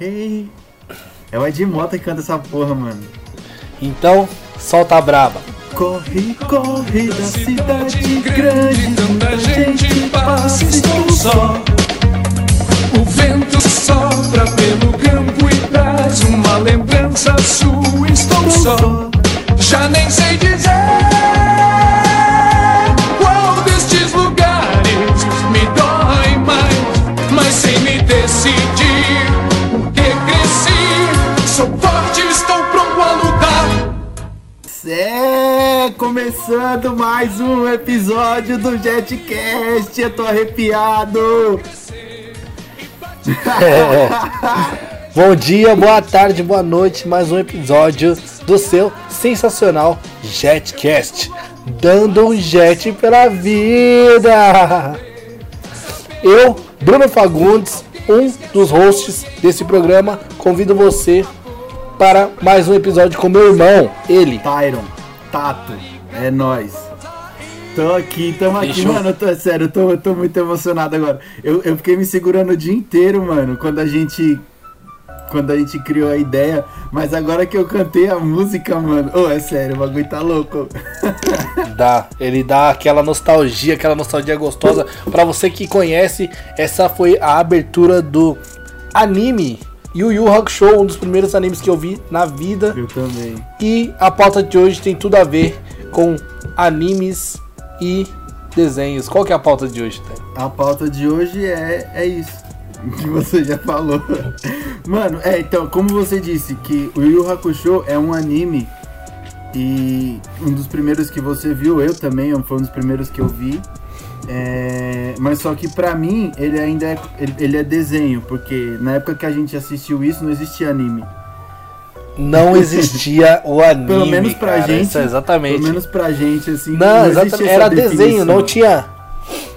Hey. É o Ed Mota que canta essa porra, mano. Então, solta a braba. Corre, corre da cidade grande, tanta gente passa, estou só. O vento sopra pelo campo e traz uma lembrança sua, estou só. Já nem sei dizer começando mais um episódio do Jetcast, eu tô arrepiado. Bom dia, boa tarde, boa noite, mais um episódio do seu sensacional Jetcast, dando um jet pela vida. Eu, Bruno Fagundes, um dos hosts desse programa, convido você para mais um episódio com meu irmão, ele. Tyron, Tato, é nóis. Tô aqui, tamo aqui, Fechou. mano. Tô, sério, eu tô, eu tô muito emocionado agora. Eu, eu fiquei me segurando o dia inteiro, mano, quando a gente. Quando a gente criou a ideia, mas agora que eu cantei a música, mano. Ô, é sério, o bagulho tá louco. Dá, ele dá aquela nostalgia, aquela nostalgia gostosa. Pra você que conhece, essa foi a abertura do anime Yu Yu Hakusho, um dos primeiros animes que eu vi na vida. Eu também. E a pauta de hoje tem tudo a ver com animes e desenhos. Qual que é a pauta de hoje, Té? A pauta de hoje é, é isso. Que você já falou. Mano, é, então, como você disse, que o Yu Hakusho é um anime e um dos primeiros que você viu, eu também, foi um dos primeiros que eu vi. É, mas só que pra mim ele ainda é, ele, ele é desenho, porque na época que a gente assistiu isso não existia anime. Não existia o anime. Pelo menos pra cara, gente. isso é exatamente. Pelo menos pra gente, assim. Não, existe exatamente. Era desenho, definição. não tinha.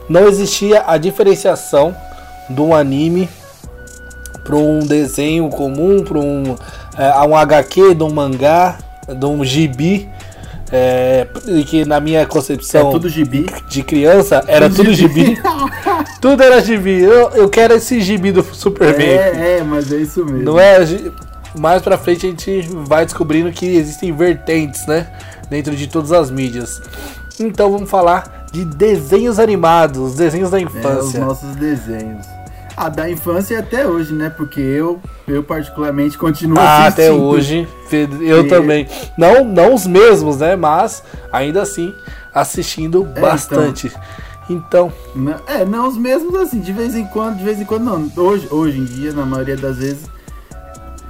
Não existia a diferenciação de um anime para um desenho comum, para um, é, um HQ, de um mangá, de um gibi. É, que na minha concepção É tudo gibi. de criança era Tudo tudo gibi. gibi. tudo era gibi. Eu, eu quero esse gibi do Superman. É, é, mas é isso mesmo. Não é? Mais pra frente a gente vai descobrindo que existem vertentes, né? Dentro de todas as mídias. Então vamos falar de desenhos animados, desenhos da É, os infância. nossos desenhos. Ah, da infância e até hoje, né? Porque eu, eu particularmente continuo ah, assistindo. até hoje. Eu E- também. Não, não os mesmos, né? Mas ainda assim assistindo É, bastante. Então, Não- é, não os mesmos assim, de vez em quando, de vez em quando não. Hoje, hoje em dia, na maioria das vezes,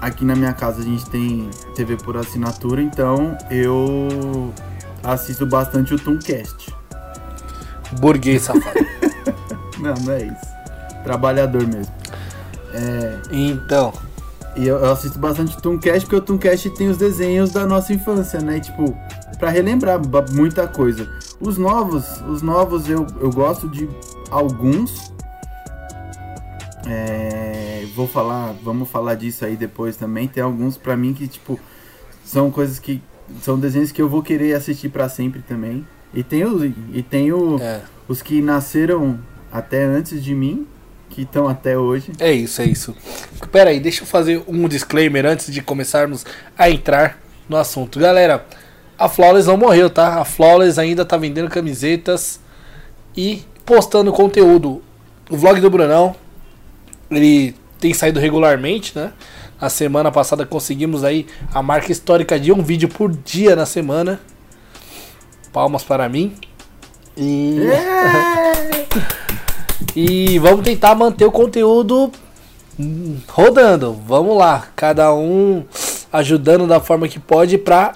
aqui na minha casa a gente tem TV por assinatura, então eu assisto bastante o Tooncast. burguês safado. Não, não é isso. Trabalhador mesmo. É, então, E eu, eu assisto bastante Tooncast porque o Tooncast tem os desenhos da nossa infância, né? E, tipo, pra relembrar muita coisa. Os novos, os novos eu, eu gosto de alguns. É, vou falar, vamos falar disso aí depois também. Tem alguns pra mim que, tipo, são coisas que. São desenhos que eu vou querer assistir pra sempre também. E tem, o, e tem o, é, os que nasceram até antes de mim, que estão até hoje. é isso, é isso. Pera aí, deixa eu fazer um disclaimer antes de começarmos a entrar no assunto. Galera, a Flawless não morreu, tá? A Flawless ainda tá vendendo camisetas e postando conteúdo. O vlog do Brunão, ele tem saído regularmente, né? Na semana passada conseguimos aí a marca histórica de um vídeo por dia na semana. Palmas para mim. E, É! e vamos tentar manter o conteúdo rodando. Vamos lá, cada um ajudando da forma que pode para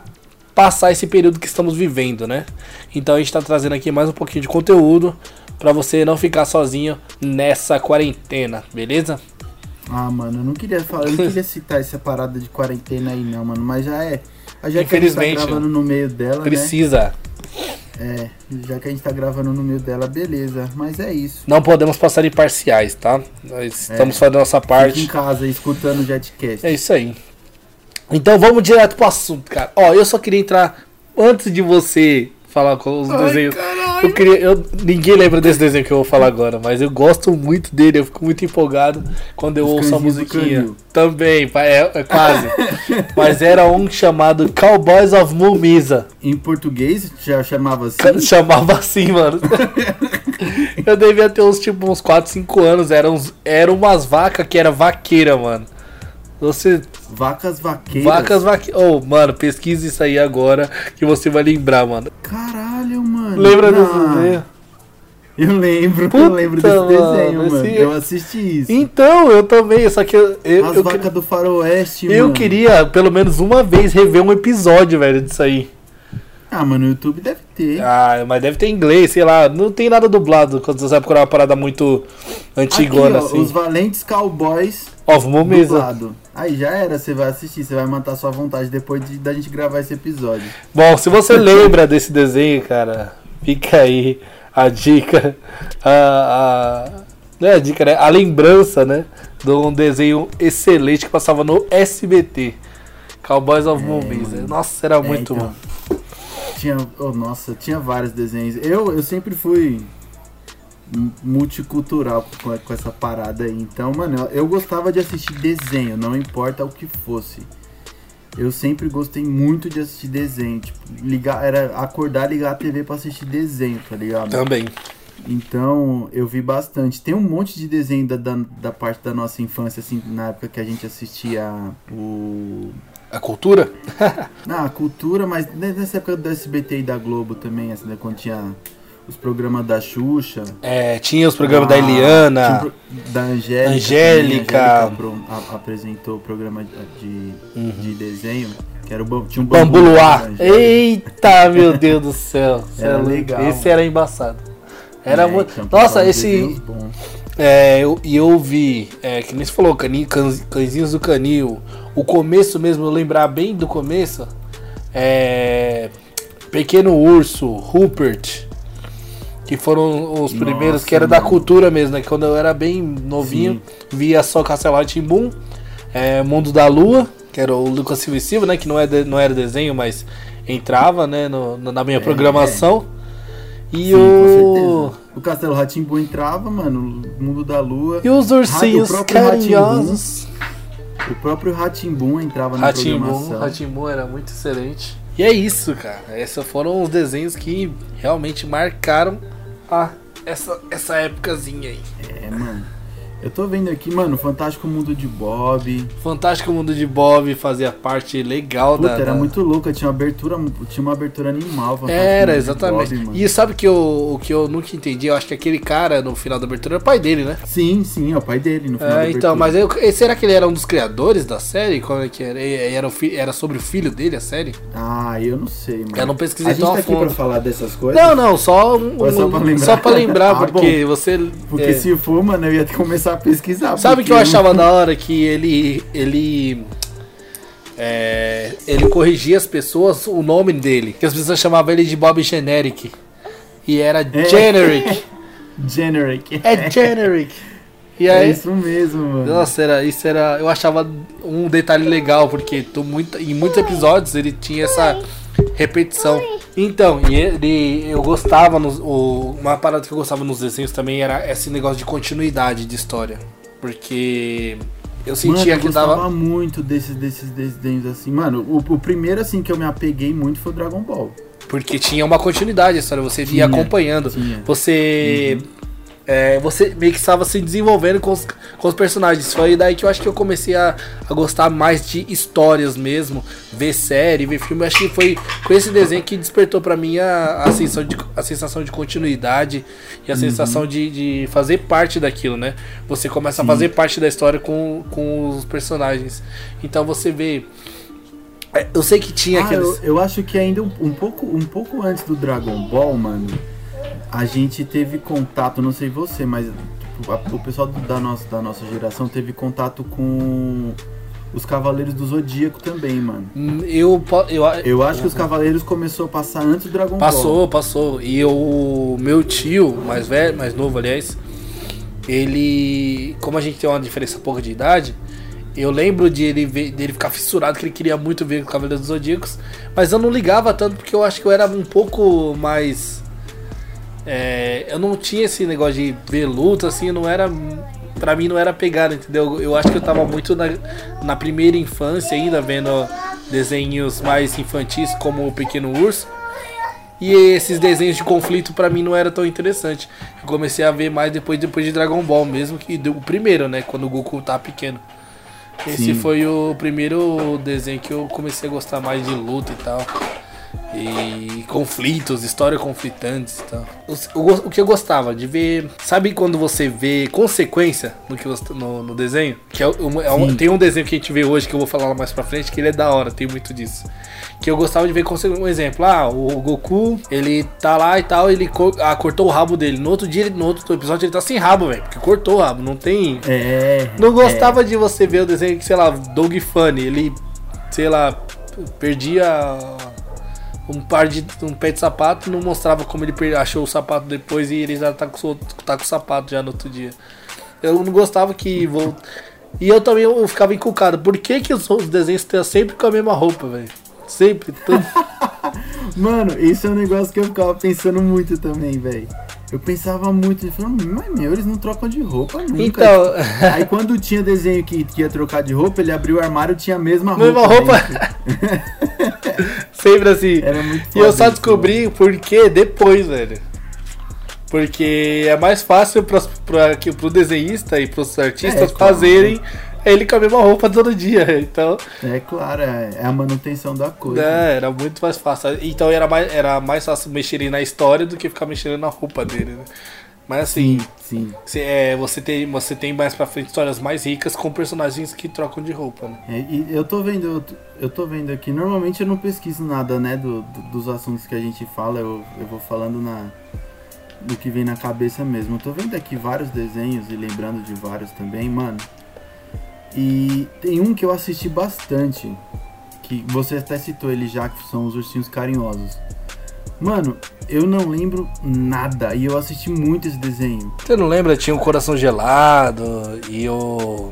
passar esse período que estamos vivendo, né? Então a gente tá trazendo aqui mais um pouquinho de conteúdo para você não ficar sozinho nessa quarentena, beleza? Ah, mano, eu não queria falar, eu não queria citar essa parada de quarentena aí não, mano, mas já é. Já que a gente tá Infelizmente, gravando no meio dela, Precisa. né? É, já que a gente tá gravando no meio dela, beleza. Mas é isso. Não podemos passar em parciais, tá? Nós É. estamos fazendo a nossa Fique em parte. casa escutando o Jetcast. É isso aí. Então vamos direto pro assunto, cara. Ó, eu só queria entrar antes de você falar com os Ai, desenhos. caralho. Eu queria, eu, ninguém lembra desse desenho que eu vou falar agora, mas eu gosto muito dele, eu fico muito empolgado quando eu Os ouço a musiquinha. Também, é, é quase. mas era um chamado Cowboys of Mumisa. Em português já chamava assim. Chamava assim, mano. eu devia ter uns tipo uns 4, 5 anos. Eram, uns, eram umas vacas que era vaqueira, mano. Você. Vacas vaqueiras. Vacas vaqueiras. Oh, mano, pesquisa isso aí agora que você vai lembrar, mano. Caralho, mano. Lembra Não, desse desenho? Eu lembro, Puta, eu lembro desse mano, desenho, mano. esse- Eu assisti isso. Então, eu também, só que eu. eu, As eu, vacas do faroeste, eu mano. queria, pelo menos uma vez, rever um episódio, velho, disso aí. Ah, mano, no YouTube deve ter. Ah, mas deve ter inglês, sei lá. Não tem nada dublado quando você vai procurar uma parada muito antigona, Aqui, ó, assim. Os Valentes Cowboys vamos mesmo. dublado. Aí já era, você vai assistir, você vai matar sua vontade depois de, da gente gravar esse episódio. Bom, se você lembra desse desenho, cara, fica aí a dica. A, a- não é a dica, né? A lembrança, né? De um desenho excelente que passava no SBT. Cowboys of Movies. mano. Nossa, era É, muito então. bom. Tinha, oh, nossa, tinha vários desenhos. Eu, eu sempre fui mu- multicultural com, com essa parada aí. Então, mano, eu, eu gostava de assistir desenho, não importa o que fosse. Eu sempre gostei muito de assistir desenho. Tipo, ligar, era acordar, ligar a TV pra assistir desenho, tá ligado? Também. Então, eu vi bastante. Tem um monte de desenho da, da, da parte da nossa infância, assim, na época que a gente assistia o. A cultura? Ah, a cultura, mas ne- nessa época do SBT e da Globo também, assim, né, quando tinha os programas da Xuxa. É, tinha os programas da Ah, um Eliana. pro- da Angélica. Angélica. também, a Angélica apro- a- apresentou o programa de, de desenho, que era o bam- tinha um Uhum. Bambu da Luar. Eita, meu Deus do céu. Era é legal, Esse era embaçado. Era É, muito. um Nossa, esse. É, eu, e eu vi, é, que nem você falou, cani, cães- cãezinhos do canil. O começo mesmo, lembrar bem do começo. É, Pequeno Urso, Rupert. Que foram os primeiros, Nossa, que era da mano. cultura mesmo, né? que Quando eu era bem novinho, via só Castelo Timbum, é, Mundo da Lua, que era o Lucas Silva e Silva, né? Que não, é de- não era desenho, mas entrava, né? no- na minha programação. E É, Sim, com o. O Castelo Ratimbu entrava, mano, Mundo da Lua. E os ursinhos carinhosos. O próprio Ratimbum entrava na programação. Ratimbum era muito excelente. E é isso, cara. Esses foram os desenhos que realmente marcaram a, essa, essa épocazinha aí. É, mano. Eu tô vendo aqui, mano, Fantástico Mundo de Bob. Fantástico Mundo de Bob fazia parte legal Puta, da. era da- muito louca, tinha uma abertura, tinha uma abertura animal. Fantástico Era, Mundo exatamente. Bob, e sabe que eu, o que eu nunca entendi? Eu acho que aquele cara no final da abertura era o pai dele, né? Sim, sim, é o pai dele no final da É, então, abertura. mas eu, será que ele era um dos criadores da série? Como é que era? Era, era sobre o filho dele a série? Ah, eu não sei, mano. Eu não pesquisei A gente tão tá aqui pra falar dessas coisas? Não, não, só um, é só pra lembrar? só pra lembrar, Ah, porque você. Porque é, se for, mano, eu ia começar a pesquisar. Sabe o que eu achava da hora? Que ele. ele. é, ele corrigia as pessoas o nome dele. Que as pessoas chamavam ele de Bob Generic. E era É. Generic. Generic. É Generic. E É aí. isso mesmo, mano. Nossa, era, isso era. Eu achava um detalhe legal, porque tô muito, em muitos episódios ele tinha essa repetição. Então, e ele. Eu gostava. Nos, o, uma parada que eu gostava nos desenhos também era esse negócio de continuidade de história. Porque eu sentia Mano, que eu gostava dava. muito desses, desses desenhos assim. Mano, o, o primeiro assim que eu me apeguei muito foi o Dragon Ball. Porque tinha uma continuidade a história, você ia Tinha, acompanhando. tinha. Você. É, você meio que estava se desenvolvendo com os, com os personagens. Foi daí que eu acho que eu comecei a, a gostar mais de histórias mesmo, ver série, ver filme. Eu acho que foi com esse desenho que despertou pra mim a, a, sensação, de, a sensação de continuidade e a sensação de, de fazer parte daquilo, né? Você começa a fazer parte da história com, com os personagens. Então você vê. é, Eu sei que tinha Ah, aqueles. eu, eu acho que ainda um, um pouco, um pouco antes do Dragon Ball, mano, a gente teve contato, não sei você, mas tipo, a- o pessoal do- da nossa, da nossa geração teve contato com os Cavaleiros do Zodíaco também, mano. Hum, Eu, eu, Eu acho que os Cavaleiros começou a passar antes do Dragon Ball. Passou, passou. E o meu tio, mais velho, mais novo, aliás, ele. Como a gente tem uma diferença pouca de idade, eu lembro de ele ver, dele ficar fissurado, que ele queria muito ver o Cavaleiro dos Zodíacos, mas eu não ligava tanto porque eu acho que eu era um pouco mais. É, eu não tinha esse negócio de ver luta, assim, não era. Pra mim não era pegada, entendeu? Eu acho que eu tava muito na, na primeira infância ainda, vendo desenhos mais infantis como o Pequeno Urso. E esses desenhos de conflito pra mim não era tão interessante. Eu comecei a ver mais depois, depois de Dragon Ball mesmo, que o primeiro, né? Quando o Goku tá pequeno. Esse Sim. foi o primeiro desenho que eu comecei a gostar mais de luta e tal. E conflitos, histórias conflitantes e tal. O, o, que eu gostava de ver. Sabe quando você vê consequência no, que você- no, no desenho? Que é, é um- tem um desenho que a gente vê hoje que eu vou falar mais pra frente, que ele é da hora, tem muito disso. Que eu gostava de ver consequência. Um exemplo, ah, o Goku, ele tá lá e tal, ele co- ah, cortou o rabo dele. No outro dia, no outro episódio, ele tá sem rabo, velho. Porque cortou o rabo, não tem. É. Não gostava de você ver o desenho que, sei lá, Doug Funny, ele, sei lá, perdia um par de um pé de sapato, não mostrava como ele achou o sapato depois e ele já tá com, o- tá com o sapato já no outro dia. Eu não gostava que vol- E eu também eu ficava encucado. Por que, que os os desenhos estão sempre com a mesma roupa, velho? Sempre. Mano, isso é um negócio que eu ficava pensando muito também, velho. Eu pensava muito, eu falava, mas meu, eles não trocam de roupa nunca. Então, Aí quando tinha desenho que, que ia trocar de roupa, ele abriu o armário e tinha a mesma roupa. mesma roupa. sempre assim. E eu só descobri por que depois, velho. Porque é mais fácil pra, que, pro desenhista e pros artistas É, claro. fazerem ele com a mesma roupa todo dia. Então. É claro, é é a manutenção da coisa. né, era muito mais fácil. Então era mais, era mais fácil mexer na história do que ficar mexendo na roupa dele, né? Mas assim, Sim. cê- é, você, tem, você tem mais pra frente histórias mais ricas com personagens que trocam de roupa, né? É, e eu tô vendo, eu tô- eu tô vendo aqui, normalmente eu não pesquiso nada, né, do, do- dos assuntos que a gente fala, eu, eu vou falando na do que vem na cabeça mesmo. Eu tô vendo aqui vários desenhos e lembrando de vários também, mano. E tem um que eu assisti bastante, que você até citou ele já, que são os ursinhos carinhosos. Mano, eu não lembro nada e eu assisti muito esse desenho. Você não lembra? Tinha um coração gelado e o.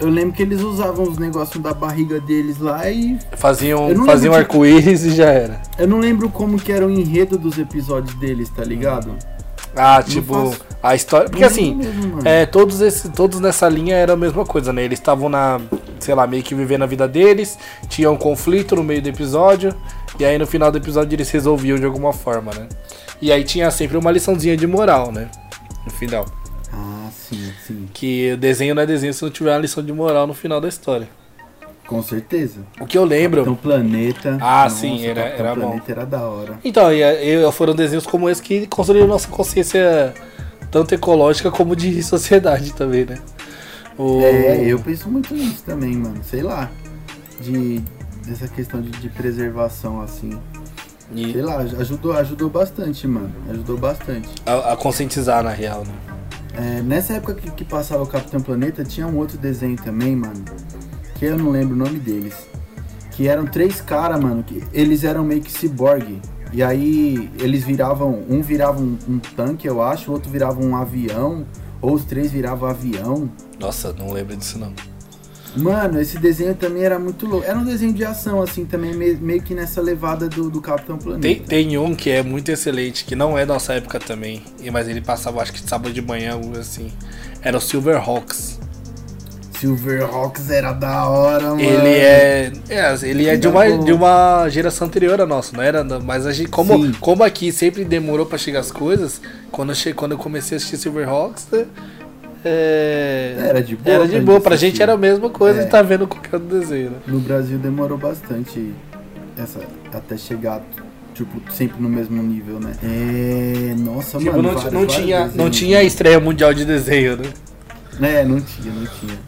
Eu lembro que eles usavam os negócios da barriga deles lá e Faziam, faziam tipo- arco-íris e já era. Eu não lembro como que era o enredo dos episódios deles, tá ligado? Ah, tipo, a história. Porque assim, é, todos, esses, todos nessa linha era a mesma coisa, né? Eles estavam na, sei lá, meio que vivendo a vida deles, tinha um conflito no meio do episódio, e aí no final do episódio eles resolviam de alguma forma, né? E aí tinha sempre uma liçãozinha de moral, né? No final. Ah, sim, sim. Que desenho não é desenho se não tiver uma lição de moral no final da história. Com certeza. O que eu lembro. Capitão Planeta. Ah, sim, era- Capitão era bom. Planeta era da hora. Então, e, e foram desenhos como esse que construíram nossa consciência tanto ecológica como de sociedade também, né? O- É, eu penso muito nisso também, mano. Sei lá. De. Dessa questão de, de preservação, assim. e Sei lá, ajudou, ajudou bastante, mano. Ajudou bastante. a, a conscientizar, na real, né? É, nessa época que, que passava o Capitão Planeta, tinha um outro desenho também, mano. Que eu não lembro o nome deles. Que eram três caras, mano. Que eles eram meio que ciborgue. E aí eles viravam. Um virava um, um tanque, eu acho. O outro virava um avião. Ou os três viravam avião. Nossa, não lembro disso não. Mano, esse desenho também era muito louco. Era um desenho de ação, assim, também, me- meio que nessa levada do, do Capitão Planeta. Tem, tem um que é muito excelente, que não é nossa época também, mas ele passava acho que sábado de manhã, algo assim. Era o Silverhawks. Silverhawks era da hora, mano. Ele é. é, ele é de uma, de uma geração anterior à nossa, não era? Mas a gente, como, Sim. como aqui sempre demorou pra chegar as coisas, quando eu, che, quando eu comecei a assistir Silverhawks, né, é, Era de boa Era de boa, gente pra assistir. gente era a mesma coisa É. de tá vendo qualquer desenho, né? No Brasil demorou bastante essa, até chegar, tipo, sempre no mesmo nível, né? É. Nossa, Tipo, mano. não, vários- não vários tinha, não tinha estreia mundial de desenho, né? É, não tinha, não tinha.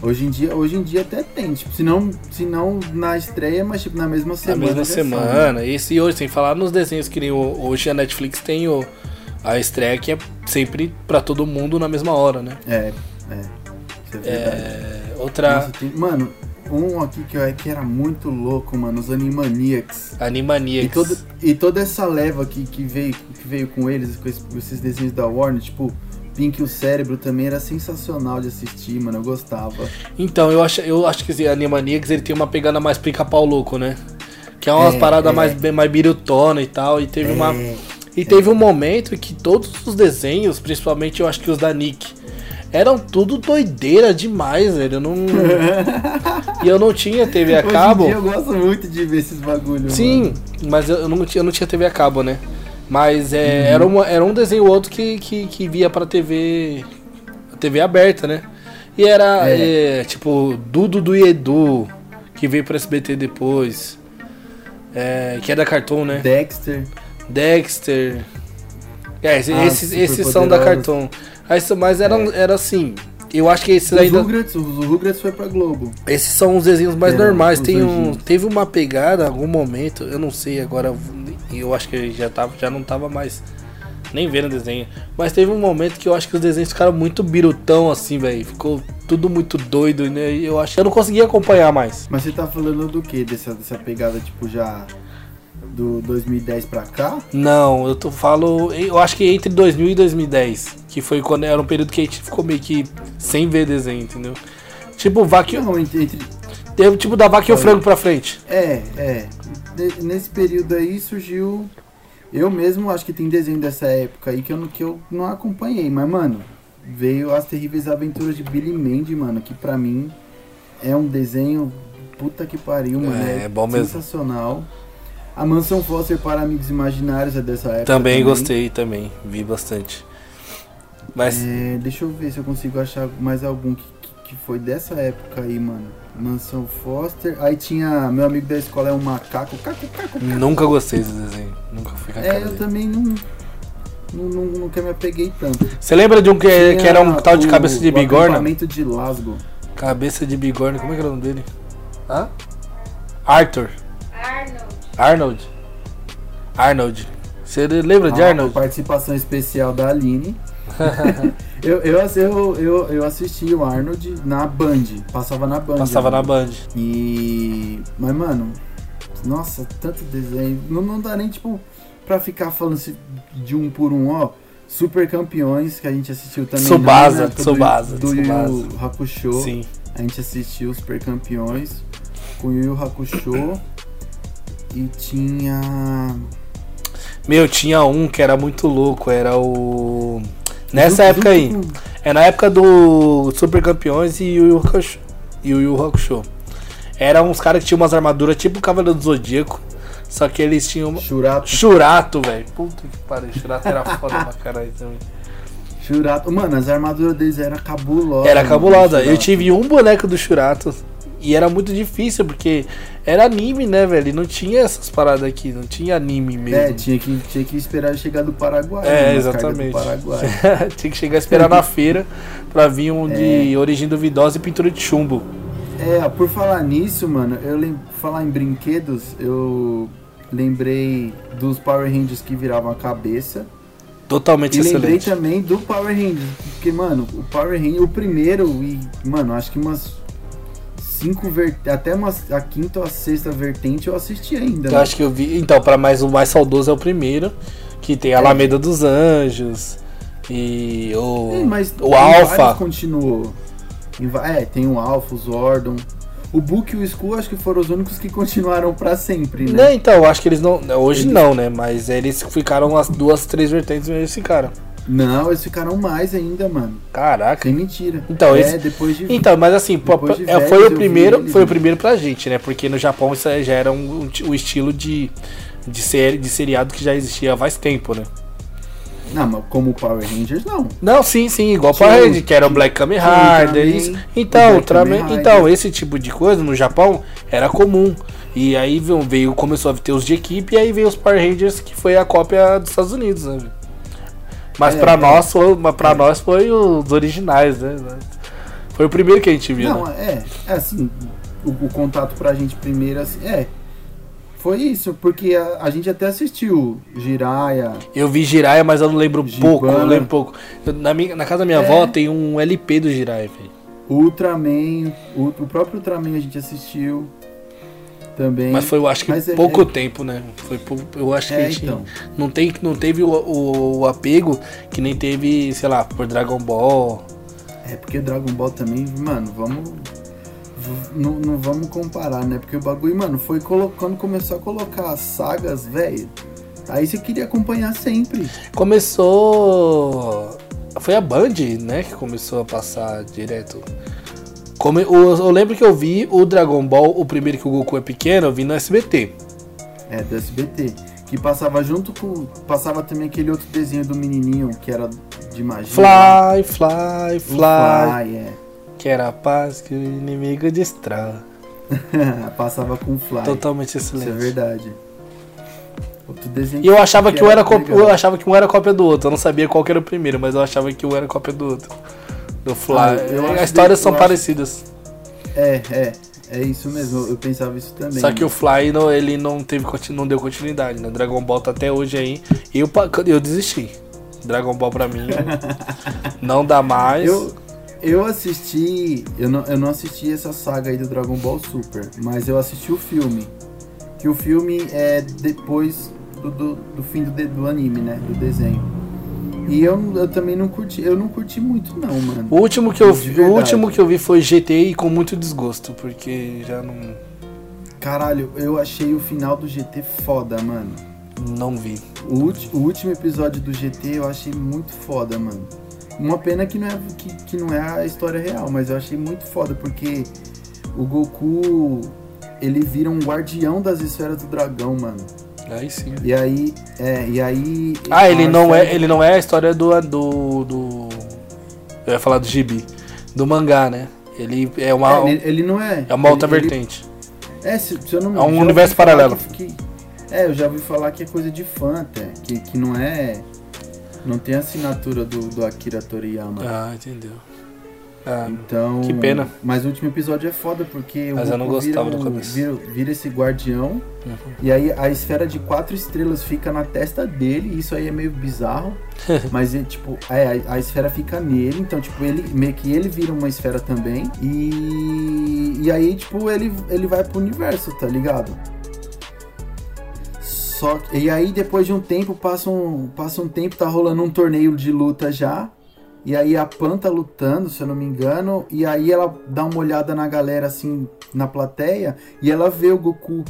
Hoje em dia, hoje em dia até tem, tipo, se não, se não na estreia, mas tipo na mesma Na semana. mesma já sabe. semana. Esse e hoje, sem falar nos desenhos que nem hoje a Netflix tem o, a estreia que é sempre pra todo mundo na mesma hora, né? É, é. Isso é verdade. É, outra Nossa, tem- mano, um aqui que, eu, que era muito louco, mano, os Animaniacs. E, Animaniacs. todo, e toda essa leva que, que, veio, que veio com eles, com esses desenhos da Warner, tipo, Pink e o Cérebro também era sensacional de assistir, mano, eu gostava. Então, eu acho, eu acho que Animaniacs ele tem uma pegada mais pica-pau louco, né? Que é umas É, paradas é. mais, mais birutona e tal. E teve uma. É, E teve um momento que todos os desenhos, principalmente eu acho que os da Nick, eram tudo doideira demais, velho. Eu não. e eu não tinha TV a Hoje em cabo. dia eu gosto muito de ver esses bagulhos. Sim, mas eu não tinha, eu não tinha TV a cabo, né? Mas é, Uhum. era, uma- era um desenho ou outro que, que, que via pra TV. TV aberta, né? E era É. é, tipo Dudu do Edu, que veio pro SBT depois. É, que é da Cartoon, né? Dexter. Dexter. É, esse- Ah, esses, esses são da. Cartoon. Mas eram, era assim. Eu acho que esses Os. Rugrats, os Rugrats foi pra Globo. Esses são os desenhos mais normais. Tem um, teve uma pegada, algum momento, eu não sei agora, eu acho que já, tava, já não tava mais nem vendo desenho. Mas teve um momento que eu acho que os desenhos ficaram muito birutão assim, velho. Ficou tudo muito doido, né? E eu acho que eu não conseguia acompanhar mais. Mas você tá falando do que? Dessa, dessa pegada, tipo, já do 2010 pra cá? Não, eu tô, falo. Eu acho que entre 2000 e 2010, que foi quando era um período que a gente ficou meio que sem ver desenho, entendeu? Tipo, vaca, e- Não, entre, entre- teve tipo da vaca e o frango pra frente. É, é. Ne- Nesse período aí surgiu. Eu mesmo acho que tem desenho dessa época aí que eu não, que eu não acompanhei, mas, mano, veio As Terríveis Aventuras de Billy Mandy, mano, que pra mim é um desenho. Puta que pariu, mano. É, É, é bom mesmo. sensacional. A Mansão Foster para Amigos Imaginários é dessa época. Também gostei, também. Vi bastante. Mas. É, deixa eu ver se eu consigo achar mais algum que, que, que foi dessa época aí, mano. Mansão Foster. Aí tinha meu amigo da escola é um macaco. Caco, caco, Nunca gostei desse desenho. Nunca fui com a É, eu dele. também não, não, não, nunca me apeguei tanto. Você lembra de um que, Tinha que era um tal de o- cabeça de o bigorna? acampamento de Lasgo. Cabeça de bigorna, como é que era o nome dele? Hã? Arthur. Arnold. Arnold. Arnold. Você lembra de Ah, Arnold? uma participação especial da Aline. eu, eu, eu, eu, eu assisti o Arnold na Band. Passava na Band. Passava na né? Band. E. Mas, mano, nossa, tanto desenho. Não, não dá nem, tipo, pra ficar falando de um por um, ó. Super campeões que a gente assistiu também. Tsubasa, na época do- Do, Yu Tsubasa. Yu Hakusho. Sim. A gente assistiu Super Campeões com Yu Yu Hakusho. E tinha. Meu, tinha um que era muito louco, era o. Nessa época aí. É na época do Super Campeões e Yu Yu Hakusho. Yu Yu Hakusho. Eram uns caras que tinham umas armaduras tipo o Cavaleiro do Zodíaco. Só que eles tinham. Churato. Churato, velho. Puta que pariu. Churato era foda pra caralho também. Churato. Mano, as armaduras deles eram cabulosas. Era cabulosa. Eu tive um boneco do Churato. E era muito difícil, porque era anime, né, velho? E não tinha essas paradas aqui, não tinha anime mesmo. É, tinha que, tinha que esperar chegar do Paraguai. É, né, exatamente. Do Paraguai. Tinha que chegar a esperar na feira pra vir um de origem duvidosa e pintura de chumbo. É, por falar nisso, mano, eu lem... falar em brinquedos, eu lembrei dos Power Rangers que viravam a cabeça. Totalmente E lembrei excelente. também do Power Rangers, porque, mano, o Power Ranger, o primeiro, e, mano, acho que umas cinco até umas, a quinta ou a sexta vertente eu assisti ainda. Eu né? acho que eu vi. Então, para mais o mais saudoso é o primeiro, que tem a Alameda dos Anjos e o É, mas o Alpha. continuou. É, tem o Alpha, o Zordon. O Book e o Skull acho que foram os únicos que continuaram pra sempre, né? Né, então, eu acho que eles não. Hoje não, né? Mas eles ficaram as duas, três vertentes e eles ficaram. Não, eles ficaram mais ainda, mano. Caraca. Sem mentira. Então, é, esse- depois de. Então, mas assim, pô, de é, velhos, foi o primeiro, foi o primeiro pra gente, né? Porque no Japão isso já era um, um o estilo de, de série, de seriado que já existia há mais tempo, né? Não, mas como Power Rangers, não. Não, sim, sim, igual Tinha Power o- Ranger, que era o Black Kamen Rider. Então, Kamen então, esse tipo de coisa no Japão era comum. E aí veio, veio- começou a ter os de equipe e aí veio os Power Rangers, que foi a cópia dos Estados Unidos, né? Mas É, pra é. nós, foi, mas pra nós foi os originais, né? Foi o primeiro que a gente viu. Não, né? é, é assim, o, o contato pra gente primeiro, assim, é. Foi isso, porque a, a gente até assistiu Jiraya. Eu vi Jiraiya, mas eu não lembro Gibana. pouco, eu lembro pouco. Na, minha- na casa da minha É. avó tem um LP do Jiraiya, velho. Ultraman, o, o próprio Ultraman a gente assistiu também. Mas foi, eu acho que Mas é- pouco é- tempo, né? Foi, eu acho que É, a gente então. não, tem, não teve o, o- o apego que nem teve, sei lá, por Dragon Ball. É porque Dragon Ball também, mano, vamos. Não, não vamos comparar, né? Porque o bagulho, mano, foi quando começou a colocar as sagas, velho. Aí você queria acompanhar sempre. Começou. Foi a Band, né? Que começou a passar direto. Come... o- Eu lembro que eu vi o Dragon Ball, o primeiro que o Goku é pequeno, eu vi no SBT. É, do SBT. Que passava junto com. Passava também aquele outro desenho do menininho que era de magia. Fly, fly, fly. Fly, é. Que era a paz que o inimigo destrói. passava com o Fly. Totalmente Isso é excelente. verdade. Outro desenho E eu achava que, um era eu achava que um era cópia do outro. Eu não sabia qual que era o primeiro, mas eu achava que um era cópia do outro. Do Fly. Ah, As histórias que- são acho- parecidas. É, é. É isso mesmo. Eu pensava isso também. Só que o Fly não, ele não teve não deu continuidade, né? Dragon Ball tá até hoje aí. E eu, eu desisti. Dragon Ball pra mim não dá mais. Eu, eu assisti. Eu não, eu não assisti essa saga aí do Dragon Ball Super, mas eu assisti o filme. Que o filme é depois do, do, do fim do, do anime, né? Do desenho. E eu, eu também não curti. Eu não curti muito, não, mano. O último que eu vi, o último que eu vi foi GT e com muito desgosto, porque já não Caralho, eu achei o final do GT foda, mano. não vi. O, o último episódio do GT eu achei muito foda, mano. Uma pena que não, é, que, que não é a história real, mas eu achei muito foda, porque o Goku, ele vira um guardião das esferas do dragão, mano. Aí sim. E aí, é, e aí... Ah, ele não é, ele não é a história do do do eu ia falar do gibi, do mangá, né? Ele é uma É, ele, ele não é... é uma outra ele- ele- vertente. É, se, se eu não me É um universo paralelo. que- que- é, eu já ouvi falar que é coisa de fã, até, que, que não é... Não tem assinatura do, do Akira Toriyama. Ah, entendeu. Ah, Então. Que pena. Mas o último episódio é foda porque Mas o eu não gostava vira, do começo. Vira, vira esse guardião. Uhum. E aí a esfera de quatro estrelas fica na testa dele. e Isso aí é meio bizarro. mas é tipo, é, a, a esfera fica nele. Então, tipo, ele meio que ele vira uma esfera também. E. E aí, tipo, ele, ele vai pro universo, tá ligado? Só que- e aí depois de um tempo passa um, passa um tempo tá rolando um torneio de luta já e aí a Pan tá lutando, se eu não me engano, e aí ela dá uma olhada na galera assim na plateia e ela vê o Goku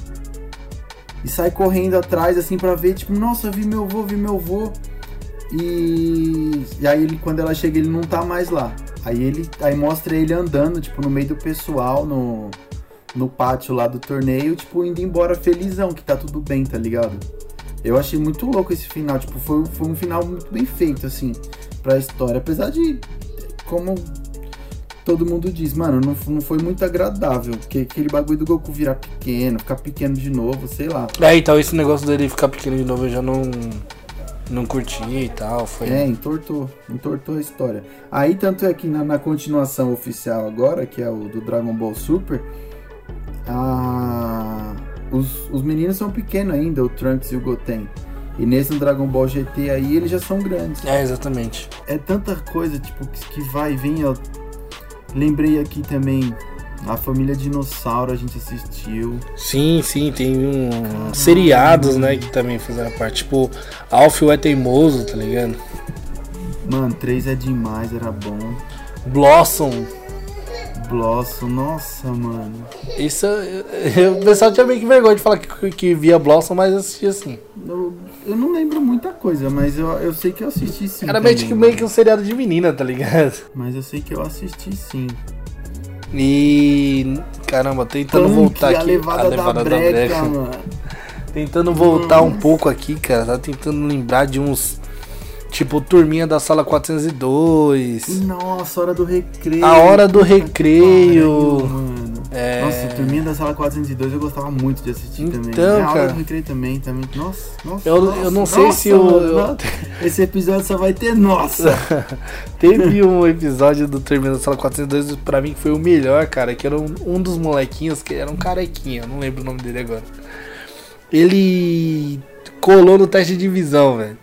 e sai correndo atrás assim pra ver, tipo, nossa, vi meu avô, vi meu avô. E, e aí ele quando ela chega ele não tá mais lá. Aí ele aí mostra ele andando, tipo, no meio do pessoal no no pátio lá do torneio, tipo, indo embora felizão, que tá tudo bem, tá ligado? Eu achei muito louco esse final, tipo, foi, foi um final muito bem feito, assim, pra história. Apesar de, como todo mundo diz, mano, não, não foi muito agradável, porque aquele bagulho do Goku virar pequeno, ficar pequeno de novo, sei lá. É, então esse negócio dele ficar pequeno de novo eu já não não curti e tal, foi É, entortou, entortou a história. Aí, tanto é que na, na continuação oficial agora, que é o do Dragon Ball Super, a- os, os meninos são pequenos ainda, o Trunks e o Goten. E nesse Dragon Ball GT aí, eles já são grandes. É, exatamente. É tanta coisa, tipo, que, vai e vem. Eu lembrei aqui também, a família Dinossauro a gente assistiu. Sim, sim, tem um seriados, né, que também fizeram parte, tipo Alfio é teimoso, tá ligado? Mano, 3 é demais, era bom. Blossom. Blossom, nossa, mano. Isso, eu- o pessoal tinha meio que vergonha de falar que, que via Blossom, mas eu assisti assim. Eu, eu não lembro muita coisa, mas eu, eu sei que eu assisti sim. Era meio também, que, meio que mano. um seriado de menina, tá ligado? Mas eu sei que eu assisti sim. E. Caramba, tentando Punk, voltar a aqui. levada, da, breca, mano. Tentando voltar um pouco aqui, cara. Tá tentando lembrar de uns. Tipo, turminha da sala 402. Nossa, hora do recreio. A hora do recreio. mano. É. Nossa, Turminha da Sala 402 eu gostava muito de assistir também. Então, É, a hora cara. do recreio também, também. Nossa, nossa. Eu- nossa, eu não sei nossa, se o- eu-. Esse episódio só vai ter nossa. Teve um episódio do Terminal da Sala 402 pra mim que foi o melhor, cara. Que era um, um dos molequinhos, que era um carequinha, não lembro o nome dele agora. Ele colou no teste de visão, velho.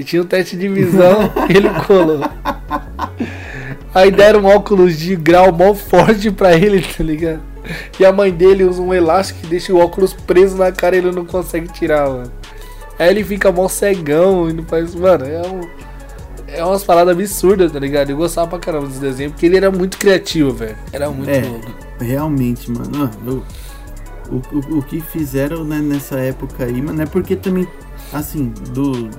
E tinha um teste de visão e ele colou. Aí deram um óculos de grau mó forte pra ele, tá ligado? E a mãe dele usa um elástico que deixa o óculos preso na cara e ele não consegue tirar, mano. Aí ele fica mó cegão e não faz. Mano, é um. É umas paradas absurdas, tá ligado? Eu gostava pra caramba desse desenho, porque ele era muito criativo, velho. Era muito É. louco. Realmente, mano. eu- o, o, o que fizeram né, nessa época aí, mano, é porque também assim, do.